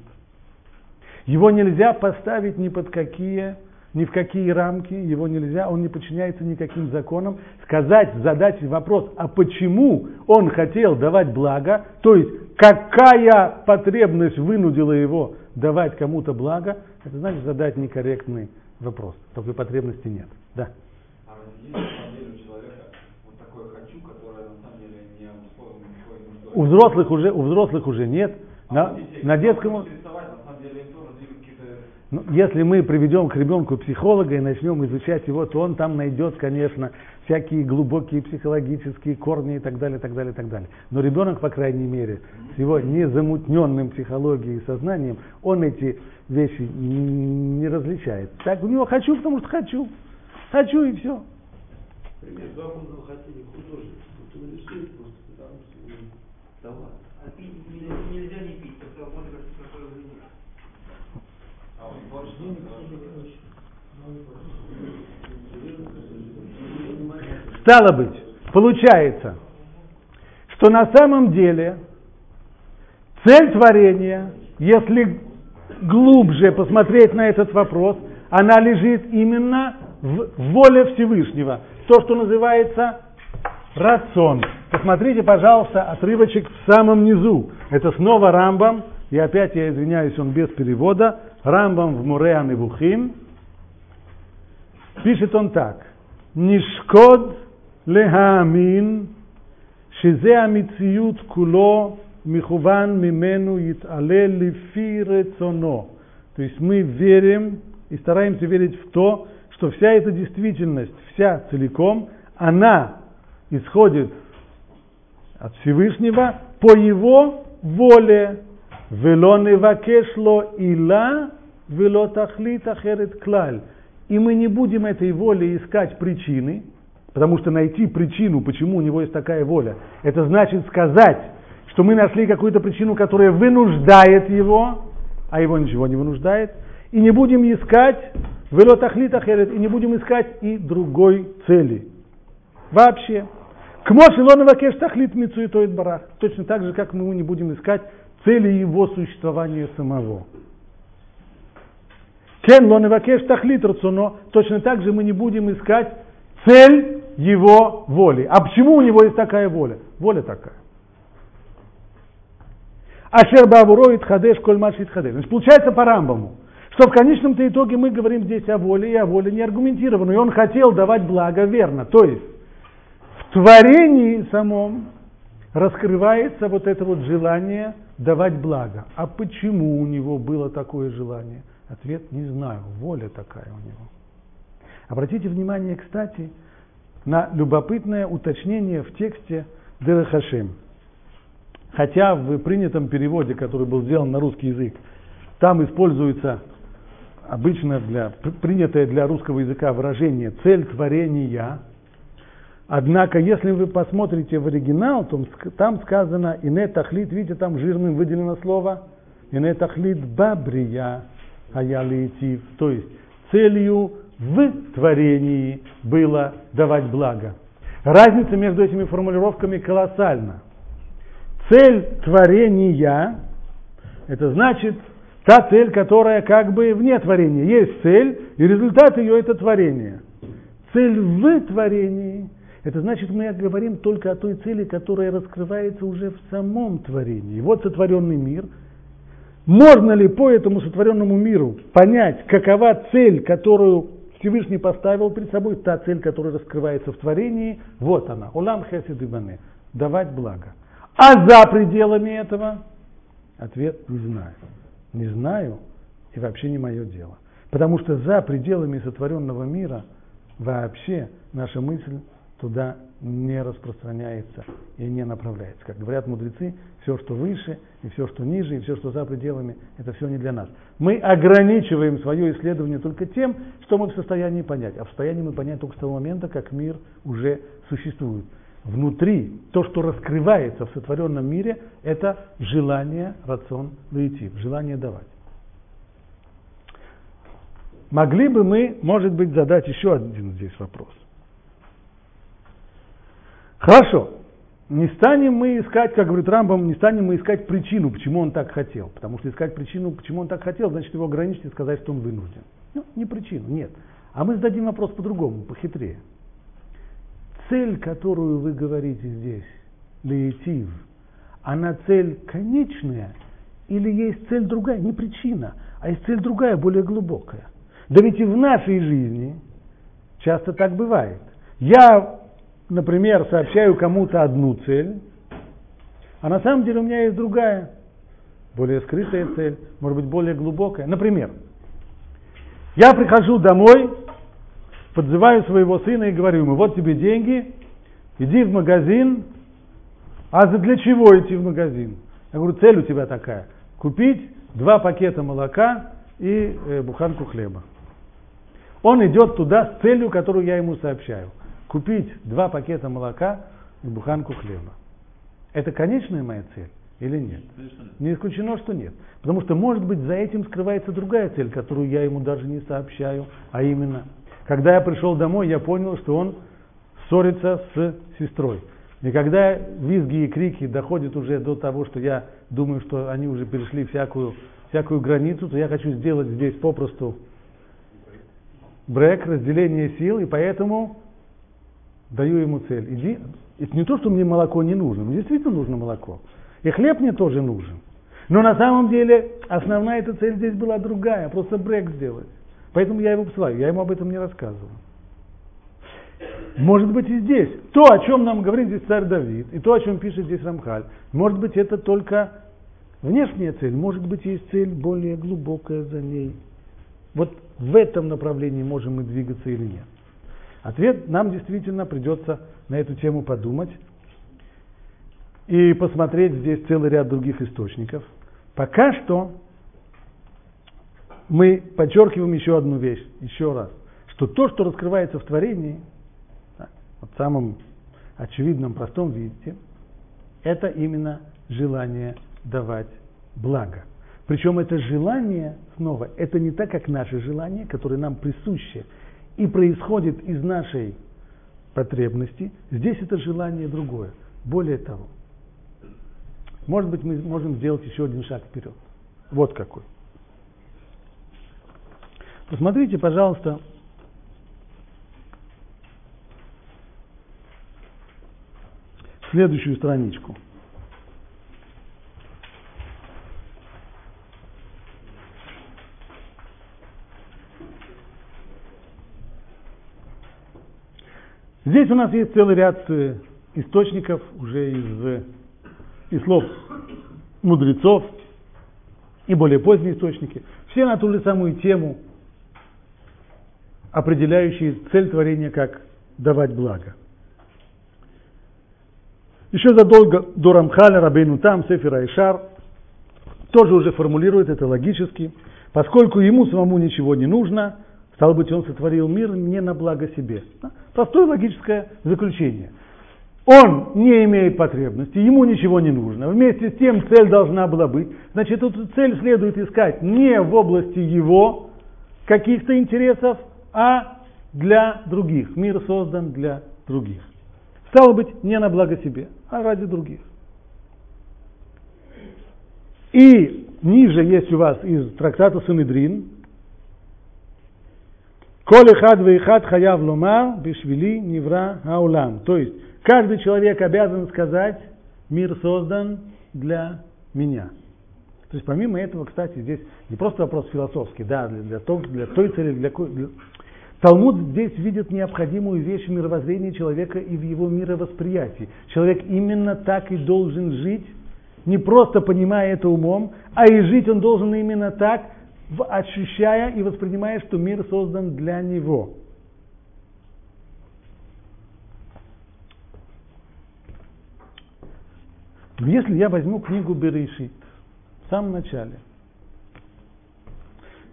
Его нельзя поставить ни под какие, ни в какие рамки, его нельзя, он не подчиняется никаким законам. Сказать, задать вопрос, а почему он хотел давать благо, то есть какая потребность вынудила его давать кому-то благо, это значит задать некорректный вопрос. Такой потребности нет. Да. А есть на самом деле у человека вот такое хочу, которое на самом деле не обусловлено никакой нуждой? У взрослых уже, у взрослых уже нет. А На, детей, на детском, на деле ну, если мы приведем к ребенку психолога и начнем изучать его, то он там найдет, конечно, всякие глубокие психологические корни и так далее, так далее, так далее. Но ребенок, по крайней мере, с его незамутненным психологией и сознанием, он эти вещи не различает. Так у него хочу, потому что хочу. Хочу и все. Пример, два мужа хотели художник, вот он рисует просто потому, что давай. А пить нельзя, нельзя не пить, потому что можно как какое уже нет. А он творчество, Стало быть, получается, что на самом деле цель творения, если глубже посмотреть на этот вопрос, она лежит именно в воле Всевышнего. То, что называется рацион. Посмотрите, пожалуйста, отрывочек в самом низу. Это снова Рамбам, и опять я извиняюсь, он без перевода. Рамбам в Муреа Невухим. Пишет он так. Нишкод лехаамин, שזה המציאות כולו מכוון ממנו יתעלה לפי רצונו. То есть мы верим и стараемся верить в то, что вся эта действительность, вся целиком, она исходит от Всевышнего по его воле. Вело невакешло ила, вело тахлит ахерет клаль. И мы не будем этой воле искать причины, потому что найти причину, почему у него есть такая воля, это значит сказать, что мы нашли какую-то причину, которая вынуждает его, а его ничего не вынуждает, и не будем искать вело тахлит ахерет, и не будем искать и другой цели. Вообще. К Мошилонова кеш тахлит мицуитоид барах. Точно так же, как мы не будем искать цели его существования самого. Кен лоневакеш тахлит рацуно. Точно так же мы не будем искать цель его воли. А почему у него есть такая воля? Воля такая. Ашер бавуроид хадеш коль машит хадеш. Значит, получается по Рамбаму, что в конечном-то итоге мы говорим здесь о воле, и о воле не аргументированной. Он хотел давать благо верно. То есть творении самом раскрывается вот это вот желание давать благо. А почему у него было такое желание? Ответ не знаю, воля такая у него. Обратите внимание, кстати, на любопытное уточнение в тексте Дерехашем. Хотя в принятом переводе, который был сделан на русский язык, там используется обычно для, принятое для русского языка выражение «цель творения», Однако, если вы посмотрите в оригинал, то там сказано «ине тахлит», видите, там жирным выделено слово «ине тахлит бабрия аялиитив», то есть целью в творении было давать благо. Разница между этими формулировками колоссальна. Цель творения – это значит та цель, которая как бы вне творения. Есть цель, и результат ее – это творение. Цель в творении – это значит, мы говорим только о той цели, которая раскрывается уже в самом творении. Вот сотворенный мир. Можно ли по этому сотворенному миру понять, какова цель, которую Всевышний поставил перед собой та цель, которая раскрывается в творении, вот она, улам хесед и давать благо. А за пределами этого ответ не знаю. Не знаю и вообще не мое дело. Потому что за пределами сотворенного мира вообще наша мысль туда не распространяется и не направляется. Как говорят мудрецы, все, что выше, и все, что ниже, и все, что за пределами, это все не для нас. Мы ограничиваем свое исследование только тем, что мы в состоянии понять. А в состоянии мы понять только с того момента, как мир уже существует. Внутри, то, что раскрывается в сотворенном мире, это желание, рацион, лаитив, желание давать. Могли бы мы, может быть, задать еще один здесь вопрос. Хорошо, не станем мы искать, как говорит Рамбам, не станем мы искать причину, почему он так хотел. Потому что искать причину, почему он так хотел, значит его ограничить и сказать, что он вынужден. Ну, не причину, нет. А мы зададим вопрос по-другому, похитрее. Цель, которую вы говорите здесь, лейтив, она цель конечная или есть цель другая? Не причина, а есть цель другая, более глубокая. Да ведь и в нашей жизни часто так бывает. Я например, сообщаю кому-то одну цель, а на самом деле у меня есть другая, более скрытая цель, может быть, более глубокая. Например, я прихожу домой, подзываю своего сына и говорю ему, вот тебе деньги, иди в магазин. А для чего идти в магазин? Я говорю, цель у тебя такая, купить два пакета молока и э, буханку хлеба. Он идет туда с целью, которую я ему сообщаю купить два пакета молока и буханку хлеба. Это конечная моя цель или нет? Не исключено, что нет. Потому что, может быть, за этим скрывается другая цель, которую я ему даже не сообщаю, а именно, когда я пришел домой, я понял, что он ссорится с сестрой. И когда визги и крики доходят уже до того, что я думаю, что они уже перешли всякую, всякую границу, то я хочу сделать здесь попросту брек, разделение сил, и поэтому даю ему цель. Иди. Это не то, что мне молоко не нужно. Мне действительно нужно молоко. И хлеб мне тоже нужен. Но на самом деле основная эта цель здесь была другая, просто брек сделать. Поэтому я его посылаю, я ему об этом не рассказываю. Может быть и здесь. То, о чем нам говорит здесь царь Давид, и то, о чем пишет здесь Рамхаль, может быть это только внешняя цель, может быть есть цель более глубокая за ней. Вот в этом направлении можем мы двигаться или нет. Ответ нам действительно придется на эту тему подумать и посмотреть здесь целый ряд других источников. Пока что мы подчеркиваем еще одну вещь, еще раз, что то, что раскрывается в творении, вот в самом очевидном, простом виде, это именно желание давать благо. Причем это желание, снова, это не так, как наше желание, которое нам присуще – и происходит из нашей потребности, здесь это желание другое. Более того, может быть, мы можем сделать еще один шаг вперед. Вот какой. Посмотрите, пожалуйста, следующую страничку. Здесь у нас есть целый ряд э, источников уже из, э, из слов мудрецов и более поздние источники. Все на ту же самую тему, определяющие цель творения как давать благо. Еще задолго до Рамхаля Рабейну Там, Сефера Ишар, тоже уже формулирует это логически, поскольку ему самому ничего не нужно – Стало быть, он сотворил мир не на благо себе. Простое логическое заключение. Он не имеет потребности, ему ничего не нужно. Вместе с тем цель должна была быть. Значит, эту цель следует искать не в области его каких-то интересов, а для других. Мир создан для других. Стало быть, не на благо себе, а ради других. И ниже есть у вас из трактата Санедрин, Коль хад вейхад хаяв ломар бишвили невра аулам. То есть каждый человек обязан сказать, мир создан для меня. То есть помимо этого, кстати, здесь не просто вопрос философский, да, для, для, того, для той цели, для, для... Талмуд здесь видит необходимую вещь в мировоззрении человека и в его мировосприятии. Человек именно так и должен жить, не просто понимая это умом, а и жить он должен именно так, ощущая и воспринимая, что мир создан для него. Если я возьму книгу Берешит в самом начале,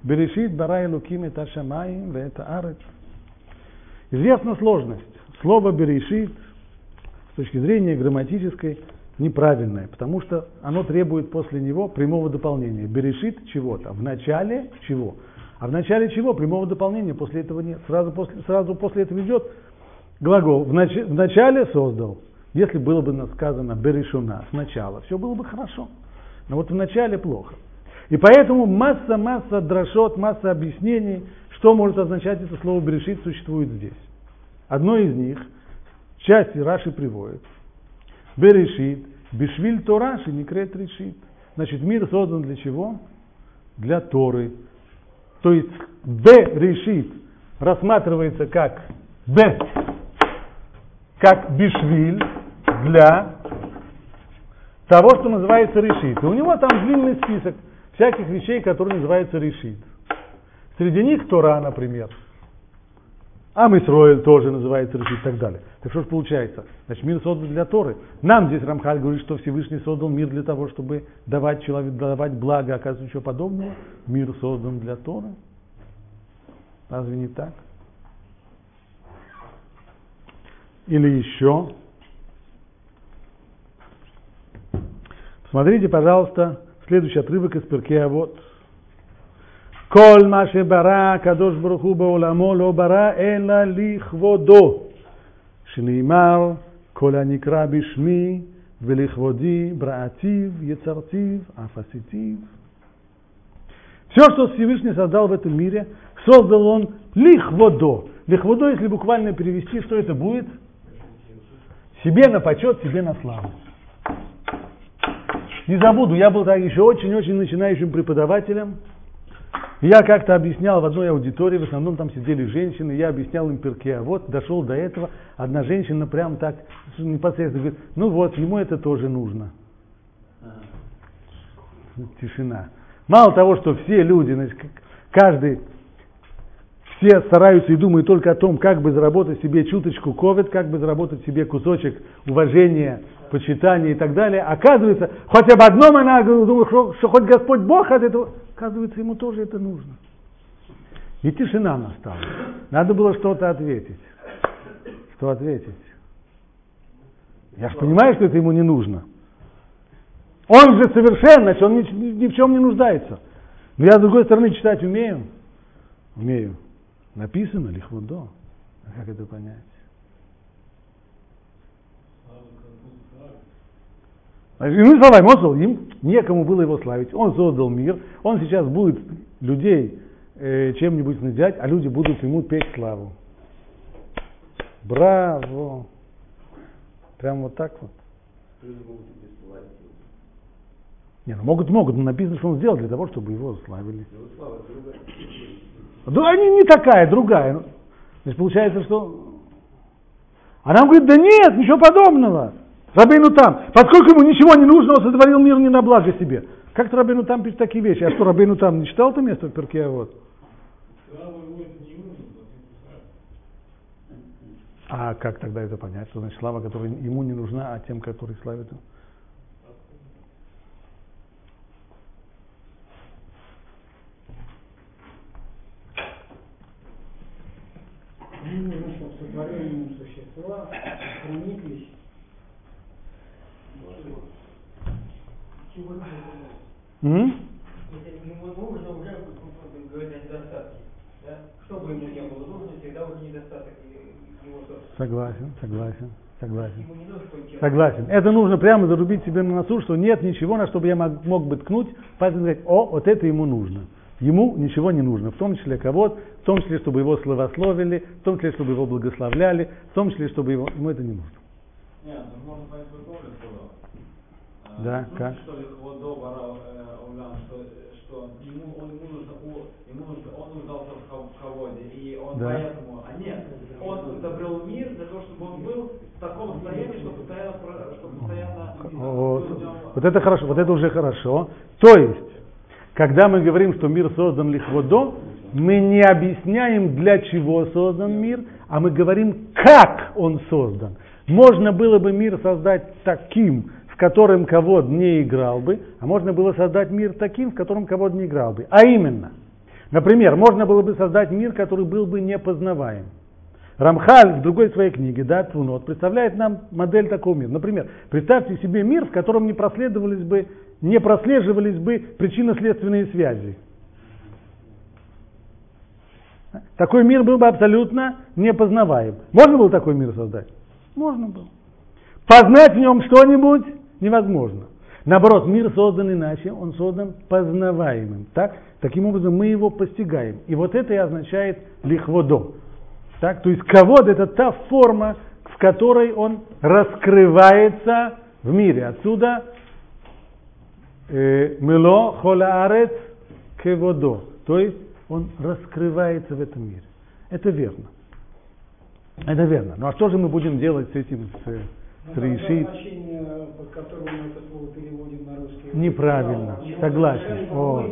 Берешит бара луким это шамаим, это арет. Известна сложность. Слово Берешит с точки зрения грамматической неправильное, потому что оно требует после него прямого дополнения. Берешит чего-то. В начале чего? А в начале чего? Прямого дополнения после этого нет. Сразу после, сразу после этого идет глагол. В, нач, в начале создал. Если было бы сказано Берешуна сначала, все было бы хорошо. Но вот в начале плохо. И поэтому масса-масса дрошот, масса объяснений, что может означать это слово Берешит, существует здесь. Одно из них, части Раши приводит. Берешит, Бишвиль Тораши, не крет решит. Значит, мир создан для чего? Для Торы. То есть Б решит рассматривается как Б, как Бишвиль для того, что называется решит. И у него там длинный список всяких вещей, которые называются решит. Среди них Тора, например. Амисроэль тоже называется решит и так далее. Так что же получается? Значит, мир создан для Торы. Нам здесь Рамхаль говорит, что Всевышний создал мир для того, чтобы давать человеку, давать благо, оказывается, ничего подобного. Мир создан для Торы. Разве не так? Или еще. Смотрите, пожалуйста, Следующий отрывок из Перкея вот. כל מה שברא הקדוש ברוך הוא בעולמו לא ברא אלא לכבודו, שנאמר כל הנקרא בשמי ולכבודי בראתיו, יצרתיו, אף עשיתיו. Все, что Всевышний создал в этом мире, создал он лихводо. Лихводо, если буквально перевести, что это будет? Себе на почет, себе на славу. Не забуду, я был так еще очень-очень начинающим преподавателем. Я как-то объяснял в одной аудитории, в основном там сидели женщины, я объяснял им перке, а вот дошел до этого, одна женщина прям так непосредственно говорит, ну вот, ему это тоже нужно. Тишина. Мало того, что все люди, значит, каждый, все стараются и думают только о том, как бы заработать себе чуточку ковид, как бы заработать себе кусочек уважения почитание и так далее, оказывается, хотя бы одном она думает, что, что хоть Господь Бог от этого, оказывается, ему тоже это нужно. И тишина настала. Надо было что-то ответить. Что ответить? Я же понимаю, что это ему не нужно. Он же совершенно, он ни, ни в чем не нуждается. Но я, с другой стороны, читать умею. Умею. Написано лихвудо. А как это понять? Иными словами, он им некому было его славить. Он создал мир, он сейчас будет людей э, чем-нибудь снабжать, а люди будут ему петь славу. Браво! Прям вот так вот. Не, ну могут, могут, но написано, что он сделал для того, чтобы его славили. Да они не такая, другая. Значит, получается, что... А нам говорит, да нет, ничего подобного. Рабейну там, поскольку ему ничего не нужно, он сотворил мир не на благо себе. Как-то Рабейну там пишет такие вещи. А что, Рабейну там не читал это место в перке, а вот? А как тогда это понять? Что значит слава, которая ему не нужна, а тем, которые славят? Ему нужно, чтобы существа прониклись М? Если ему нужно уже, говорить о недостатке, да? Что бы ему не было нужно, всегда уже недостаток его Согласен, согласен, согласен. Ему не нужно, что Согласен. Это нужно прямо зарубить себе на носу, что нет ничего, на что бы я мог, мог бы ткнуть, пальцем сказать, о, вот это ему нужно. Ему ничего не нужно, в том числе кого-то, в том числе, чтобы его словословили, в том числе, чтобы его благословляли, в том числе, чтобы его, ему это не нужно. Нет, можно понять, что Да, ну, как? Что ли, хводо, бара, улям, что, что ему, он, ему нужно, ему нужно, он нуждался в кого-то, и он Да. поэтому, а нет, он изобрел мир для того, чтобы он был в таком состоянии, что постоянно, что постоянно Вот, вот это хорошо, вот это уже хорошо. То есть, когда мы говорим, что мир создан лихводо, мы не объясняем, для чего создан мир, а мы говорим, как он создан. Можно было бы мир создать таким, в котором ковод не играл бы, а можно было создать мир таким, в котором ковод не играл бы. А именно, например, можно было бы создать мир, который был бы непознаваем. Рамхаль в другой своей книге, да, Твунот, представляет нам модель такого мира. Например, представьте себе мир, в котором не проследовались бы, не прослеживались бы причинно-следственные связи. Такой мир был бы абсолютно непознаваем. Можно было такой мир создать? Можно было. Познать в нем что-нибудь невозможно. Наоборот, мир создан иначе, он создан познаваемым. Так? Таким образом, мы его постигаем. И вот это и означает лихводо. Так? То есть ковод это та форма, в которой он раскрывается в мире. Отсюда э, мыло холаарец кеводо. То есть он раскрывается в этом мире. Это верно. Это верно. Ну а что же мы будем делать с этим, с, Ну, решит? Значение, под которым мы это слово переводим на русский. язык. Неправильно. Согласен. О.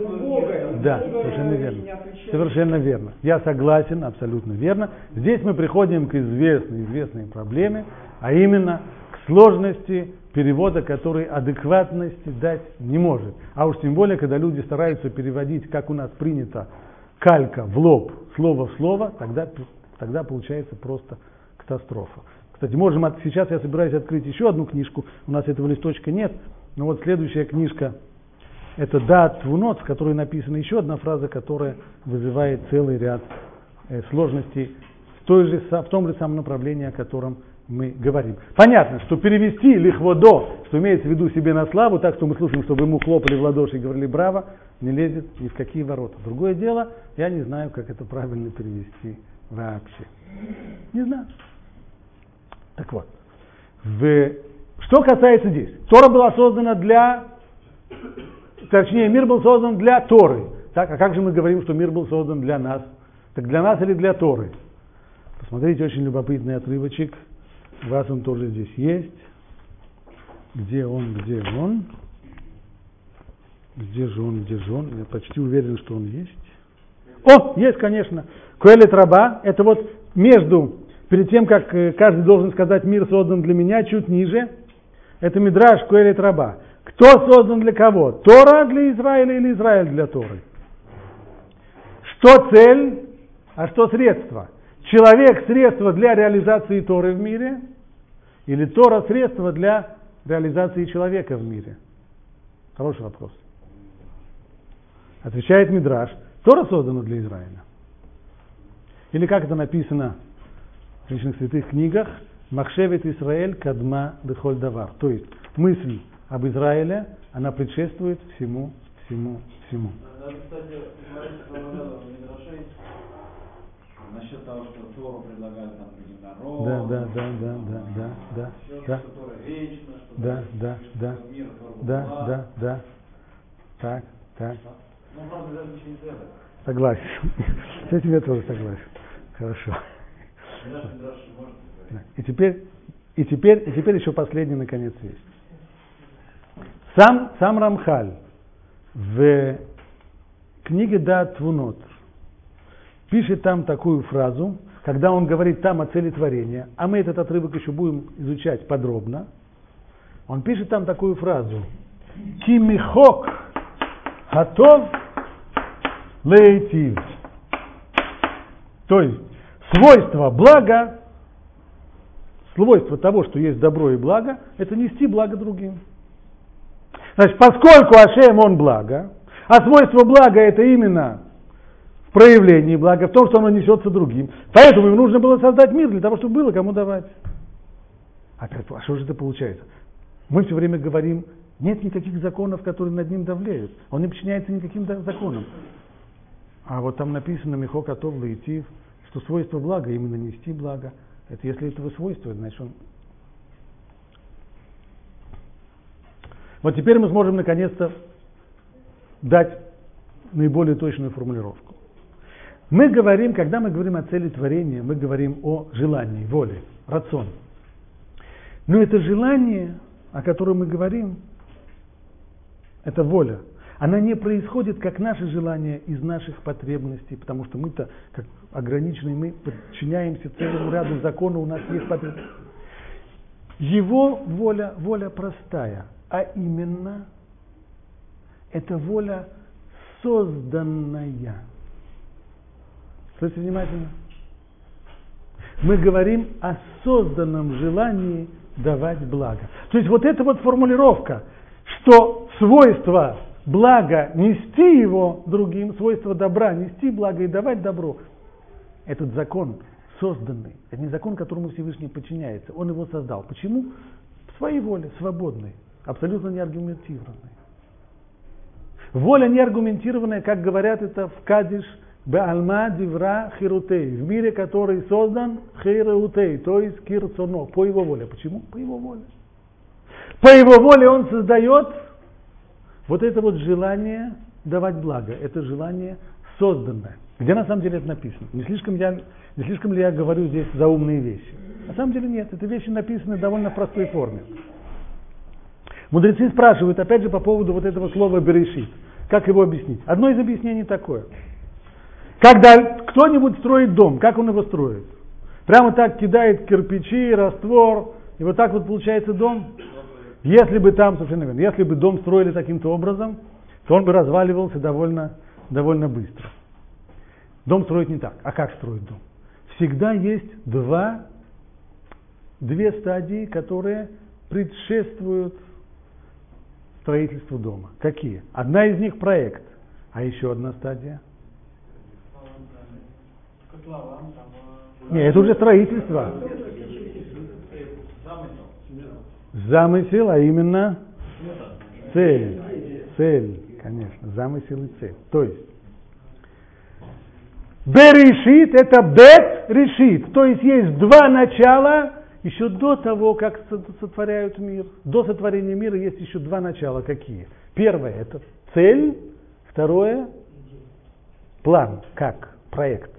Да, совершенно верно. Совершенно верно. Я согласен, абсолютно верно. Здесь мы приходим к известной, известной проблеме, а именно к сложности перевода, который адекватности дать не может. А уж тем более, когда люди стараются переводить, как у нас принято, калька в лоб, слово в слово, тогда, тогда получается просто катастрофа. Кстати, можем от, сейчас я собираюсь открыть еще одну книжку. У нас этого листочка нет. Но вот следующая книжка это дат твунот, в которой написана еще одна фраза, которая вызывает целый ряд э, сложностей в, той же, в том же самом направлении, о котором мы говорим. Понятно, что перевести лихводо, что имеется в виду себе на славу, так что мы слушаем, чтобы ему хлопали в ладоши и говорили браво, не лезет ни в какие ворота. Другое дело, я не знаю, как это правильно перевести вообще. Не знаю. Так вот, в- что касается здесь, Тора была создана для, точнее, мир был создан для Торы. Так, а как же мы говорим, что мир был создан для нас? Так для нас или для Торы? Посмотрите, очень любопытный отрывочек. У вас он тоже здесь есть. Где он, где он? Где же он, где же он? Я почти уверен, что он есть. О, есть, конечно. Куэлет раба, это вот между, перед тем, как э, каждый должен сказать мир создан для меня, чуть ниже, это Мидраш Куэлет раба. Кто создан для кого? Тора для Израиля или Израиль для Торы? Что цель, а что средство? Человек средство для реализации Торы в мире или Тора средство для реализации человека в мире? Хороший вопрос. Отвечает Мидраш. Тора создана для Израиля. Или как это написано в личных святых книгах, Махшевет Израиль кадма дехоль давар. То есть мысль об Израиле, она предшествует всему, всему, всему. Кстати, Мидраше, насчет того, что Тору предлагают там другим народам. Да, да, да, да, да, да, да, да, да, да, да, да, да, да. Так, так. Ну, даже. Согласен. С этим я тоже согласен. Хорошо. И теперь, и теперь, и теперь еще последний наконец есть. Сам, сам Рамхаль в книге Да Твунот пишет там такую фразу, когда он говорит там о цели творения, а мы этот отрывок еще будем изучать подробно, он пишет там такую фразу. Кимихок готов лейтив. То есть свойство блага, свойство того, что есть добро и благо, это нести благо другим. Значит, поскольку Ашем он благо, а свойство блага это именно в проявлении блага, в том, что оно несется другим, поэтому ему нужно было создать мир для того, чтобы было кому давать. Опять, а что же это получается? Мы все время говорим, нет никаких законов, которые над ним давлеют. Он не подчиняется никаким законам. А вот там написано Михо Котов Лаитив, что свойство блага именно нести благо. Это если этого свойства, значит он... Вот теперь мы сможем наконец-то дать наиболее точную формулировку. Мы говорим, когда мы говорим о цели творения, мы говорим о желании, воле, рацион. Но это желание, о котором мы говорим, это воля. Она не происходит, как наше желание, из наших потребностей, потому что мы-то, как ограниченные, мы подчиняемся целому ряду законов, у нас есть потребности. Его воля, воля простая, а именно, это воля созданная. Слушайте внимательно. Мы говорим о созданном желании давать благо. То есть вот эта вот формулировка, что свойство блага нести его другим, свойство добра нести благо и давать добро, этот закон созданный, это не закон, которому Всевышний подчиняется, он его создал. Почему? В своей воле, свободной, абсолютно неаргументированной. Воля неаргументированная, как говорят это в Кадиш – Беальма дивра хирутей. В мире, который создан хирутей, то есть кирцоно, по его воле. Почему? По его воле. По его воле он создает вот это вот желание давать благо. Это желание созданное. Где на самом деле это написано? Не слишком, я, не слишком ли я говорю здесь заумные вещи? На самом деле нет. Это вещи написаны в довольно простой форме. Мудрецы спрашивают, опять же, по поводу вот этого слова «берешит». Как его объяснить? Одно из объяснений такое – когда кто-нибудь строит дом, как он его строит? Прямо так кидает кирпичи, раствор, и вот так вот получается дом. Если бы там, совершенно верно, если бы дом строили таким-то образом, то он бы разваливался довольно, довольно быстро. Дом строить не так. А как строить дом? Всегда есть два, две стадии, которые предшествуют строительству дома. Какие? Одна из них проект, а еще одна стадия нет, это уже строительство. Замысел, а именно цель. Цель, конечно, замысел и цель. То есть, Б решит, это бет решит. То есть есть два начала, еще до того, как сотворяют мир. До сотворения мира есть еще два начала. Какие? Первое это цель, второе план, как проект.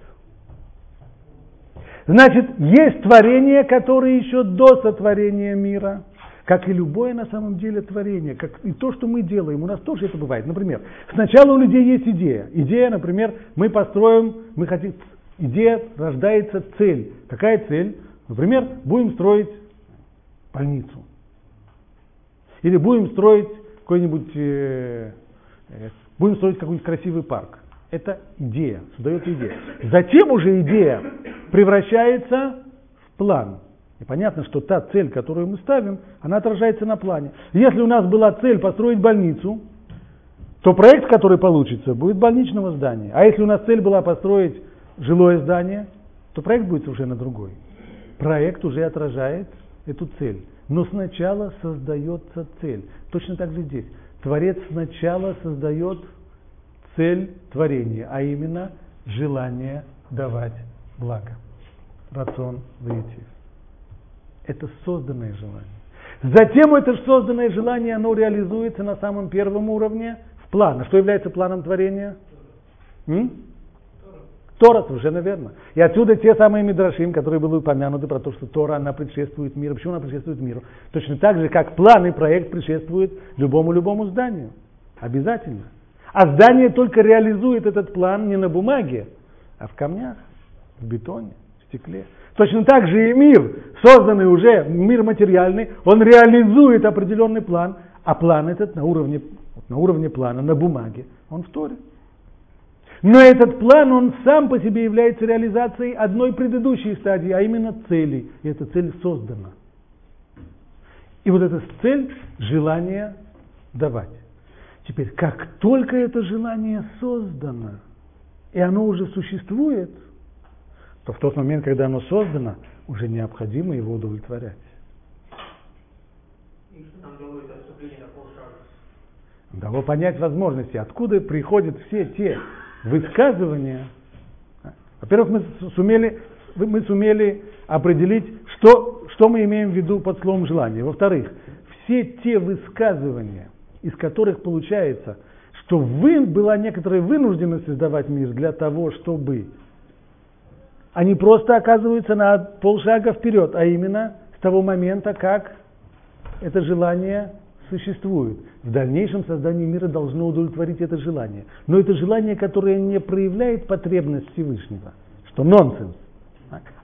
Значит, есть творение, которое еще до сотворения мира, как и любое на самом деле творение, как и то, что мы делаем, у нас тоже это бывает. Например, сначала у людей есть идея. Идея, например, мы построим, мы хотим, идея рождается цель. Какая цель? Например, будем строить больницу. Или будем строить какой-нибудь, э, э, будем строить какой-нибудь красивый парк. Это идея, создается идея. Затем уже идея превращается в план. И понятно, что та цель, которую мы ставим, она отражается на плане. Если у нас была цель построить больницу, то проект, который получится, будет больничного здания. А если у нас цель была построить жилое здание, то проект будет совершенно другой. Проект уже отражает эту цель. Но сначала создается цель. Точно так же здесь. Творец сначала создает цель творения, а именно желание давать благо. Рацион выйти. Это созданное желание. Затем это созданное желание, оно реализуется на самом первом уровне в план. А что является планом творения? М? Тора, совершенно верно. И отсюда те самые мидрашим, которые были упомянуты про то, что Тора, она предшествует миру. Почему она предшествует миру? Точно так же, как план и проект предшествуют любому-любому зданию. Обязательно. А здание только реализует этот план не на бумаге, а в камнях, в бетоне, в стекле. Точно так же и мир, созданный уже, мир материальный, он реализует определенный план, а план этот на уровне, на уровне плана, на бумаге, он в Торе. Но этот план, он сам по себе является реализацией одной предыдущей стадии, а именно цели. И эта цель создана. И вот эта цель – желание давать. Теперь, как только это желание создано, и оно уже существует, то в тот момент, когда оно создано, уже необходимо его удовлетворять. Дало понять возможности, откуда приходят все те высказывания. Во-первых, мы сумели, мы сумели определить, что, что мы имеем в виду под словом желание. Во-вторых, все те высказывания, из которых получается, что вы, была некоторая вынужденность создавать мир для того, чтобы они просто оказываются на полшага вперед, а именно с того момента, как это желание существует. В дальнейшем создании мира должно удовлетворить это желание. Но это желание, которое не проявляет потребность Всевышнего, что нонсенс,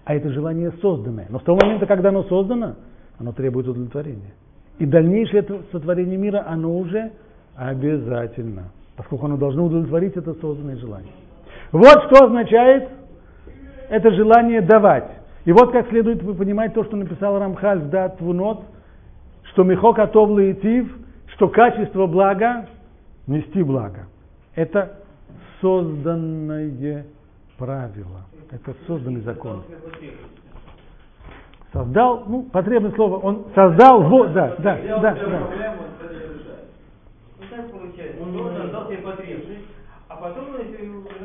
а это желание созданное. Но с того момента, когда оно создано, оно требует удовлетворения. И дальнейшее это сотворение мира, оно уже обязательно, поскольку оно должно удовлетворить это созданное желание. Вот что означает это желание давать. И вот как следует вы понимаете то, что написал Рамхаль в Дат Вунот, что Михок Атов Лаитив, что качество блага нести благо. Это созданное правило. Это созданный закон. Создал, ну, потребное слово, он создал, во, да, да, да, да.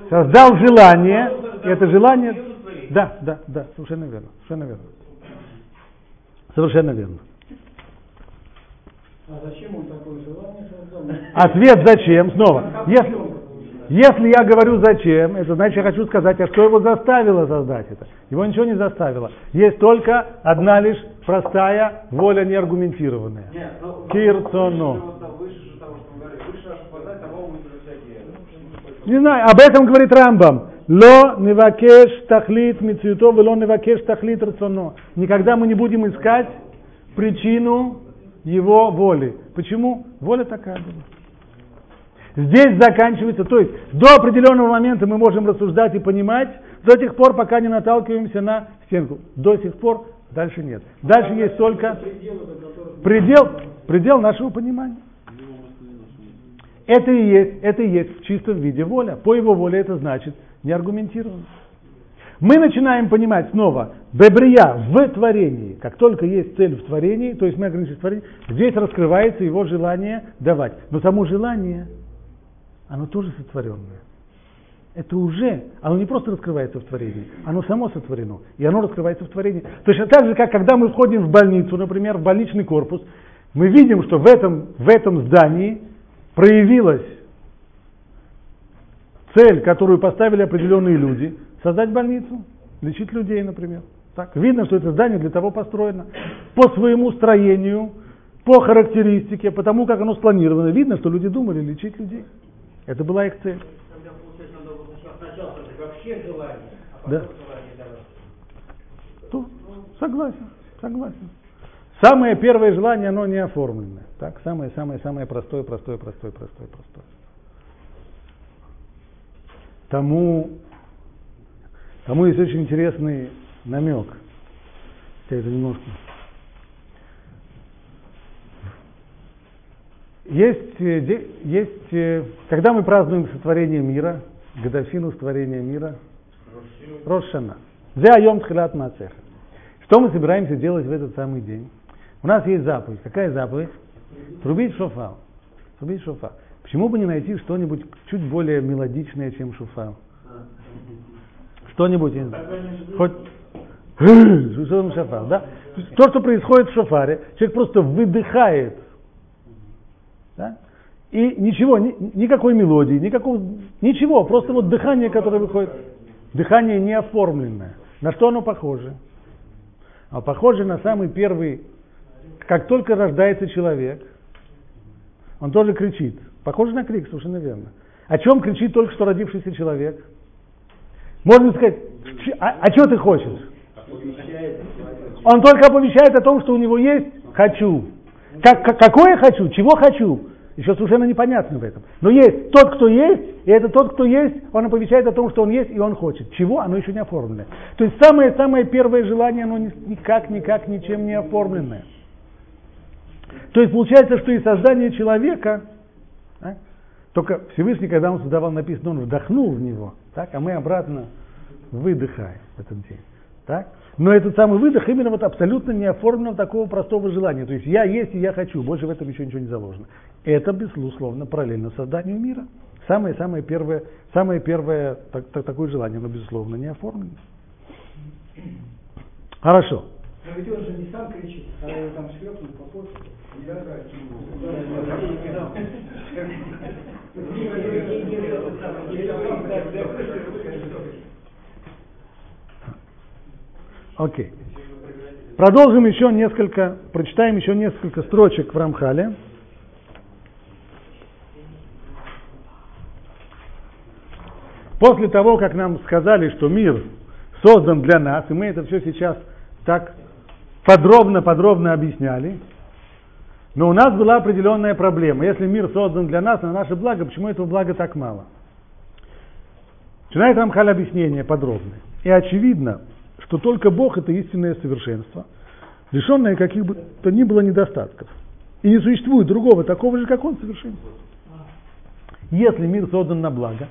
Создал желание, и это желание. Да, да, да, совершенно верно, совершенно верно. Совершенно верно. А зачем он такое желание создал? Ответ зачем? Снова. Если, если я говорю зачем, это значит, я хочу сказать, а что его заставило создать это? Его ничего не заставило. Есть только одна лишь простая воля неаргументированная. Нет, ну, мы всякие. Не знаю, об этом говорит Рамбам. Ло невакеш тахлит мицюто, ло невакеш тахлит рацоно. Никогда мы не будем искать причину его воли. Почему? Воля такая была. Здесь заканчивается, то есть до определенного момента мы можем рассуждать и понимать, до тех пор, пока не наталкиваемся на стенку. До сих пор дальше нет. Дальше есть только предел, предел нашего понимания. Это и есть, это и есть в чистом виде воля. По его воле это значит неаргументированно. Мы начинаем понимать снова, бебрия в творении, как только есть цель в творении, то есть мы ограничились в творении, здесь раскрывается его желание давать. Но само желание, оно тоже сотворенное. Это уже, оно не просто раскрывается в творении, оно само сотворено, и оно раскрывается в творении. Точно так же, как когда мы входим в больницу, например, в больничный корпус, мы видим, что в этом, в этом здании проявилась цель, которую поставили определенные люди, создать больницу, лечить людей, например. Так, видно, что это здание для того построено. По своему строению, по характеристике, по тому, как оно спланировано, видно, что люди думали лечить людей. Это была их цель. Получается, желание, а Да. То, согласен, согласен. Самое первое желание, оно не оформленное. Так, самое-самое-самое простое, простое, простое, простое, простое. Тому, тому есть очень интересный намек. Я это немножко. Есть, э, есть, э, когда мы празднуем сотворение мира, годовщину сотворения мира, Рошана. Зе айом тхилат мацеха. Что мы собираемся делать в этот самый день? У нас есть заповедь. Какая заповедь? Трубить шофар. Трубить шофар. Почему бы не найти что-нибудь чуть более мелодичное, чем шофар? Что-нибудь, я не знаю, хоть что шофар, да? То что происходит в шофаре, человек просто выдыхает, да? И ничего, ни- никакой мелодии, никакого, ничего, просто вот дыхание, которое выходит, дыхание не оформленное. На что оно похоже? А похоже на самый первый, как только рождается человек, он тоже кричит. Похоже на крик, совершенно верно. О чем кричит только что родившийся человек? Можно сказать, «Ч- а, а что ты хочешь? Он только оповещает о том, что у него есть «хочу». Как, как- какое «хочу», чего «хочу», еще совершенно непонятно в этом. Но есть тот, кто есть, и это тот, кто есть, он оповещает о том, что он есть, и он хочет. Чего? Оно еще не оформлено. То есть самое-самое первое желание, оно ни- никак, никак, ничем не оформленное. То есть получается, что и создание человека, а, только Всевышний, когда он создавал, написано, он вдохнул в него, так, а мы обратно выдыхаем в этот день. Так? Но этот самый выдох именно вот абсолютно не оформлен такого простого желания. То есть я есть и я хочу, больше в этом еще ничего не заложено. Это, безусловно, параллельно созданию мира. Самое-самое первое, самое первое так- так- такое желание, но, безусловно, не оформлено. Хорошо. Но ведь он же не сам кричит, а там шлепнут по. Окей. Продолжим еще несколько, прочитаем еще несколько строчек в Рамхале. После того, как нам сказали, что мир создан для нас, и мы это все сейчас так подробно-подробно объясняли, но у нас была определенная проблема. Если мир создан для нас, на наше благо, почему этого блага так мало? Начинает Рамхаль объяснение подробное. И очевидно, что только Бог это истинное совершенство, лишенное каких бы то ни было недостатков. И не существует другого такого же, как Он совершенство. Если мир создан на благо,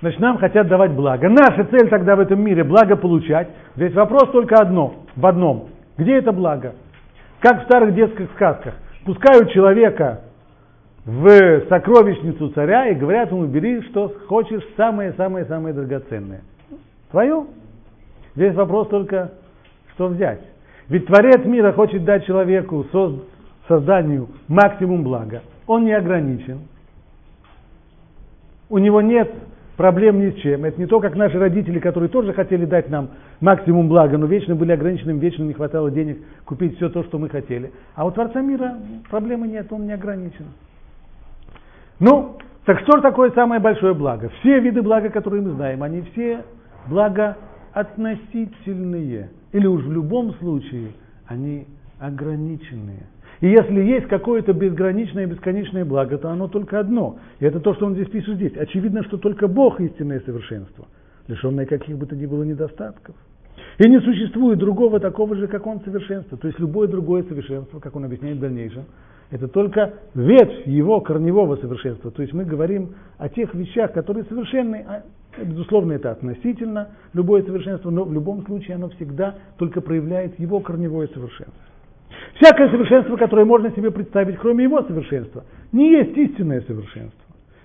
значит нам хотят давать благо. Наша цель тогда в этом мире благо получать. Здесь вопрос только одно, в одном. Где это благо? Как в старых детских сказках. Пускают человека в сокровищницу царя и говорят ему, бери, что хочешь, самое-самое-самое драгоценное. Твое. Здесь вопрос только, что взять. Ведь Творец мира хочет дать человеку, созданию максимум блага. Он не ограничен. У него нет проблем ни с чем. Это не то, как наши родители, которые тоже хотели дать нам максимум блага, но вечно были ограничены, вечно не хватало денег купить все то, что мы хотели. А у Творца мира проблемы нет, он не ограничен. Ну, так что же такое самое большое благо? Все виды блага, которые мы знаем, они все благо относительные. Или уж в любом случае они ограниченные. И если есть какое-то безграничное бесконечное благо, то оно только одно. И это то, что он здесь пишет здесь. Очевидно, что только Бог истинное совершенство, лишенное каких бы то ни было недостатков. И не существует другого такого же, как он совершенство. То есть любое другое совершенство, как он объясняет в дальнейшем, это только ветвь его корневого совершенства. То есть мы говорим о тех вещах, которые совершенны, а, безусловно, это относительно любое совершенство, но в любом случае оно всегда только проявляет его корневое совершенство. Всякое совершенство, которое можно себе представить, кроме его совершенства, не есть истинное совершенство.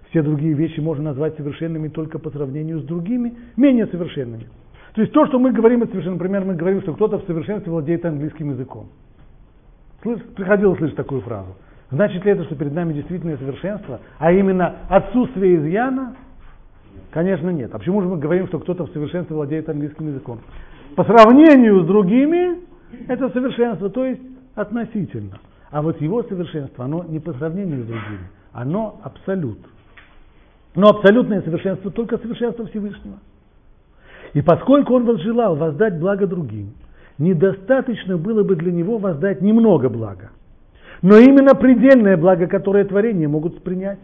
Все другие вещи можно назвать совершенными только по сравнению с другими, менее совершенными. То есть то, что мы говорим, это совершенно, например, мы говорим, что кто-то в совершенстве владеет английским языком. Слышь, приходилось слышать такую фразу. Значит ли это, что перед нами действительное совершенство, а именно отсутствие изъяна? Конечно, нет. А почему же мы говорим, что кто-то в совершенстве владеет английским языком? По сравнению с другими, это совершенство, то есть относительно. А вот его совершенство, оно не по сравнению с другими, оно абсолют. Но абсолютное совершенство только совершенство Всевышнего. И поскольку он возжелал воздать благо другим, недостаточно было бы для него воздать немного блага, но именно предельное благо, которое творения могут принять.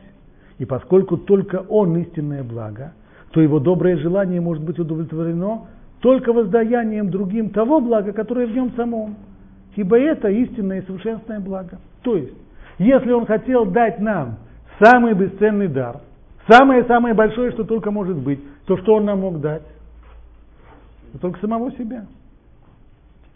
И поскольку только он истинное благо, то его доброе желание может быть удовлетворено только воздаянием другим того блага, которое в нем самом. Ибо это истинное и совершенственное благо. То есть, если он хотел дать нам самый бесценный дар, самое-самое большое, что только может быть, то что он нам мог дать? Только самого себя.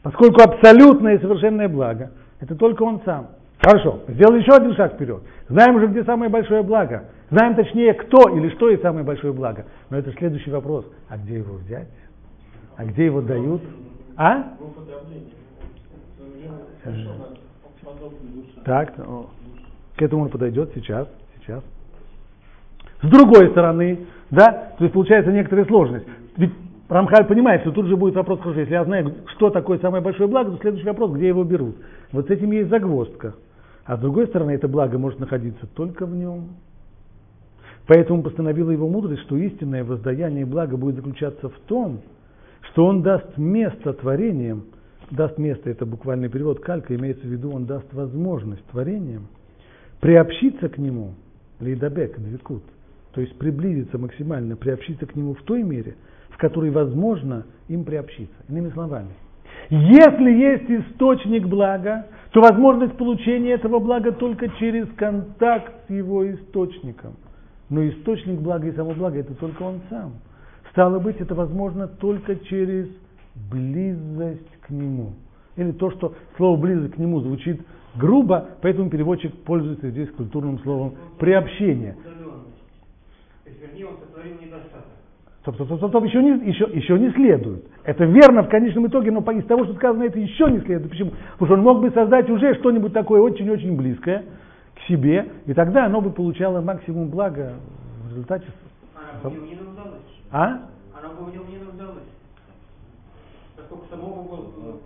Поскольку абсолютное и совершенное благо – это только он сам. Хорошо, сделали еще один шаг вперед. Знаем уже, где самое большое благо. Знаем точнее, кто или что есть самое большое благо. Но это следующий вопрос. А где его взять? А где его дают? А? Так, к этому он подойдет сейчас, сейчас. С другой стороны, да, то есть получается некоторая сложность. Ведь Рамхаль понимает, что тут же будет вопрос, хорошо, если я знаю, что такое самое большое благо, то следующий вопрос, где его берут. Вот с этим есть загвоздка. А с другой стороны, это благо может находиться только в нем. Поэтому постановила его мудрость, что истинное воздаяние блага будет заключаться в том, что он даст место творениям, даст место, это буквальный перевод калька, имеется в виду, он даст возможность творениям приобщиться к нему, лейдабек, двикут, то есть приблизиться максимально, приобщиться к нему в той мере, в которой возможно им приобщиться. Иными словами, если есть источник блага, то возможность получения этого блага только через контакт с его источником. Но источник блага и само благо это только он сам. Стало быть, это возможно только через близость к нему. Или то, что слово близость к нему звучит грубо, поэтому переводчик пользуется здесь культурным словом приобщение. Стоп, стоп, стоп, стоп, стоп, еще не, еще, еще не следует. Это верно в конечном итоге, но из того, что сказано, это еще не следует. Почему? Потому что он мог бы создать уже что-нибудь такое очень-очень близкое к себе, и тогда оно бы получало максимум блага в результате в нем не нуждалась. А? Она бы в нем не самого было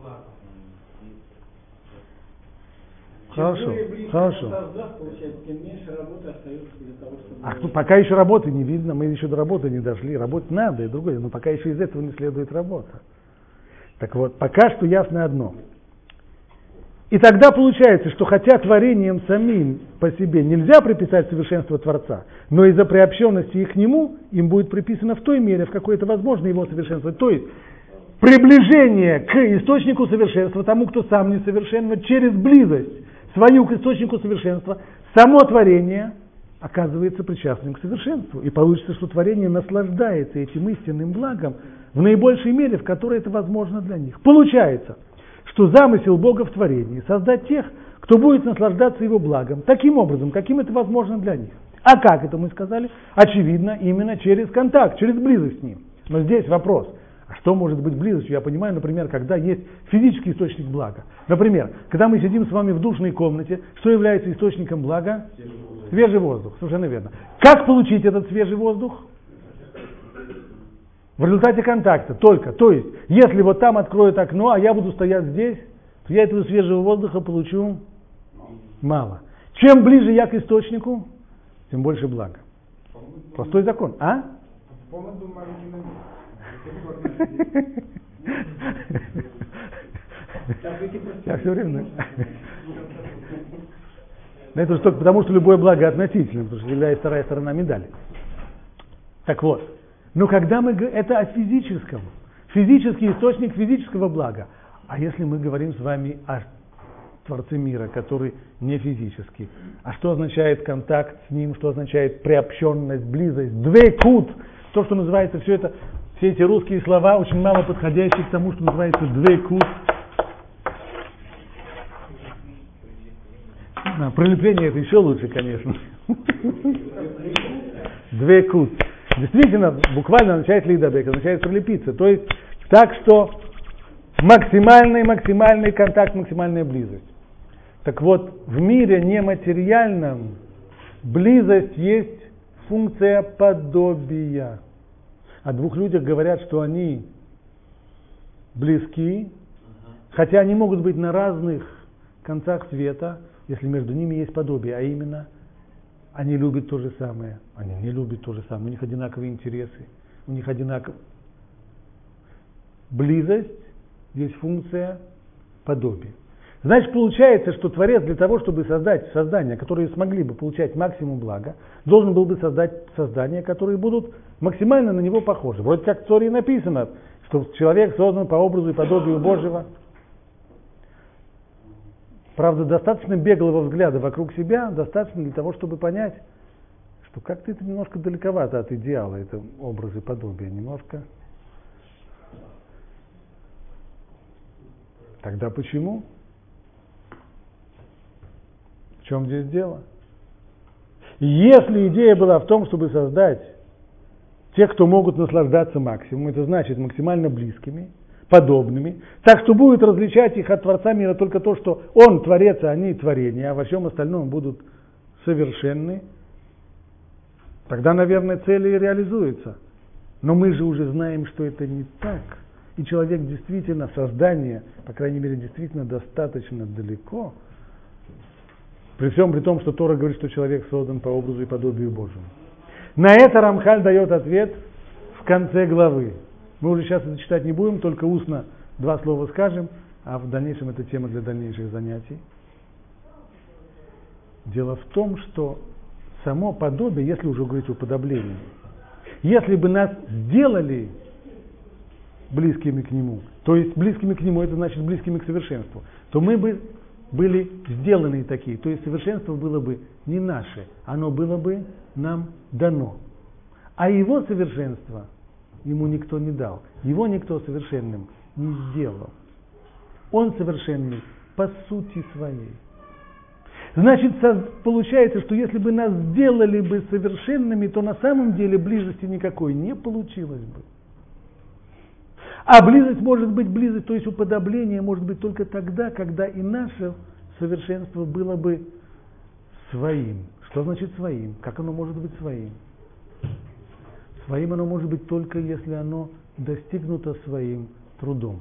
благо. Хорошо, хорошо. создаст, получается, тем меньше работы остается для того, чтобы... А тут пока еще работы не видно, мы еще до работы не дошли. Работать надо, и другое, но пока еще из этого не следует работа. Так вот, пока что ясно одно. И тогда получается, что хотя творением самим по себе нельзя приписать совершенство Творца, но из-за приобщенности их к нему им будет приписано в той мере, в какой это возможно его совершенствовать. То есть приближение к источнику совершенства, тому, кто сам несовершен, но через близость свою к источнику совершенства, само творение оказывается причастным к совершенству. И получится, что творение наслаждается этим истинным благом в наибольшей мере, в которой это возможно для них. Получается, что замысел Бога в творении – создать тех, кто будет наслаждаться его благом, таким образом, каким это возможно для них. А как это мы сказали? Очевидно, именно через контакт, через близость с ним. Но здесь вопрос – что может быть близостью? Я понимаю, например, когда есть физический источник блага. Например, когда мы сидим с вами в душной комнате, что является источником блага? Свежий воздух, совершенно верно. Как получить этот свежий воздух? В результате контакта только. То есть, если вот там откроют окно, а я буду стоять здесь, то я этого свежего воздуха получу мало. Чем ближе я к источнику, тем больше блага. Простой закон. А? Я все время... Это же только потому, что любое благо относительно, потому что всегда есть вторая сторона медали. Так вот, но когда мы это о физическом, физический источник физического блага. А если мы говорим с вами о Творце мира, который не физический, а что означает контакт с ним, что означает приобщенность, близость, двейкут, то, что называется все это, все эти русские слова, очень мало подходящие к тому, что называется двейкут. А, пролепление это еще лучше, конечно. Двейкут. Действительно, буквально означает лидабек, означает прилепиться. То есть так, что максимальный, максимальный контакт, максимальная близость. Так вот, в мире нематериальном близость есть функция подобия. О двух людях говорят, что они близки, хотя они могут быть на разных концах света, если между ними есть подобие, а именно они любят то же самое, они не любят то же самое, у них одинаковые интересы, у них одинаковые. Близость есть функция подобия. Значит, получается, что Творец для того, чтобы создать создания, которые смогли бы получать максимум блага, должен был бы создать создания, которые будут максимально на него похожи. Вроде как в Торе написано, что человек создан по образу и подобию Божьего. Правда, достаточно беглого взгляда вокруг себя, достаточно для того, чтобы понять, что как-то это немножко далековато от идеала, это образы подобия, немножко. Тогда почему? В чем здесь дело? Если идея была в том, чтобы создать тех, кто могут наслаждаться максимумом, это значит максимально близкими, подобными, так что будет различать их от Творца мира только то, что Он Творец, а они творения, а во всем остальном будут совершенны, тогда, наверное, цели и реализуются. Но мы же уже знаем, что это не так. И человек действительно, создание, по крайней мере, действительно достаточно далеко, при всем при том, что Тора говорит, что человек создан по образу и подобию Божьему. На это Рамхаль дает ответ в конце главы. Мы уже сейчас это читать не будем, только устно два слова скажем, а в дальнейшем это тема для дальнейших занятий. Дело в том, что само подобие, если уже говорить о подоблении, если бы нас сделали близкими к нему, то есть близкими к нему, это значит близкими к совершенству, то мы бы были сделаны такие, то есть совершенство было бы не наше, оно было бы нам дано. А его совершенство ему никто не дал, его никто совершенным не сделал. Он совершенный по сути своей. Значит, получается, что если бы нас сделали бы совершенными, то на самом деле близости никакой не получилось бы. А близость может быть близость, то есть уподобление может быть только тогда, когда и наше совершенство было бы своим. Что значит своим? Как оно может быть своим? Своим оно может быть только если оно достигнуто своим трудом,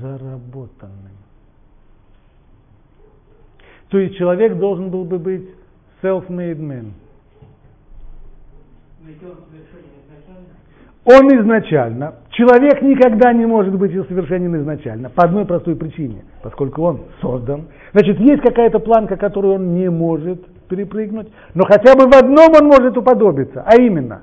заработанным. То есть человек должен был бы быть self-made man. Но он изначально. Человек никогда не может быть совершенен изначально, по одной простой причине, поскольку он создан. Значит, есть какая-то планка, которую он не может перепрыгнуть, но хотя бы в одном он может уподобиться, а именно,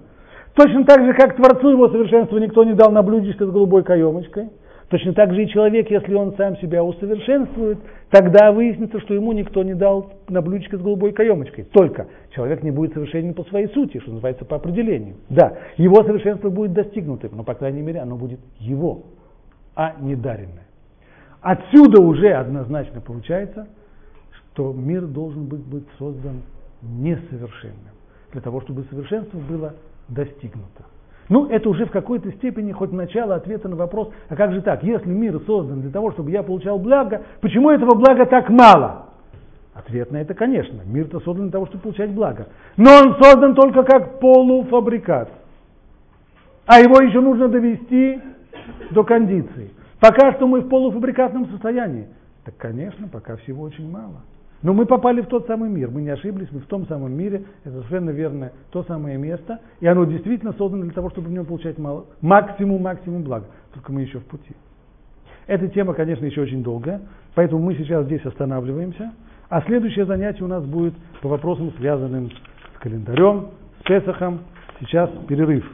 точно так же, как Творцу его совершенства никто не дал на блюдечко с голубой каемочкой, точно так же и человек, если он сам себя усовершенствует, тогда выяснится, что ему никто не дал на блюдечко с голубой каемочкой. Только человек не будет совершенен по своей сути, что называется по определению. Да, его совершенство будет достигнутым, но, по крайней мере, оно будет его, а не даренное. Отсюда уже однозначно получается, что мир должен быть, быть создан несовершенным, для того, чтобы совершенство было достигнуто. Ну, это уже в какой-то степени хоть начало ответа на вопрос, а как же так, если мир создан для того, чтобы я получал благо, почему этого блага так мало? Ответ на это, конечно, мир-то создан для того, чтобы получать благо. Но он создан только как полуфабрикат. А его еще нужно довести до кондиции. Пока что мы в полуфабрикатном состоянии. Так, конечно, пока всего очень мало. Но мы попали в тот самый мир, мы не ошиблись, мы в том самом мире, это совершенно верно, то самое место, и оно действительно создано для того, чтобы в нем получать мало, максимум, максимум блага, только мы еще в пути. Эта тема, конечно, еще очень долгая, поэтому мы сейчас здесь останавливаемся, а следующее занятие у нас будет по вопросам, связанным с календарем, с Песохом. Сейчас перерыв.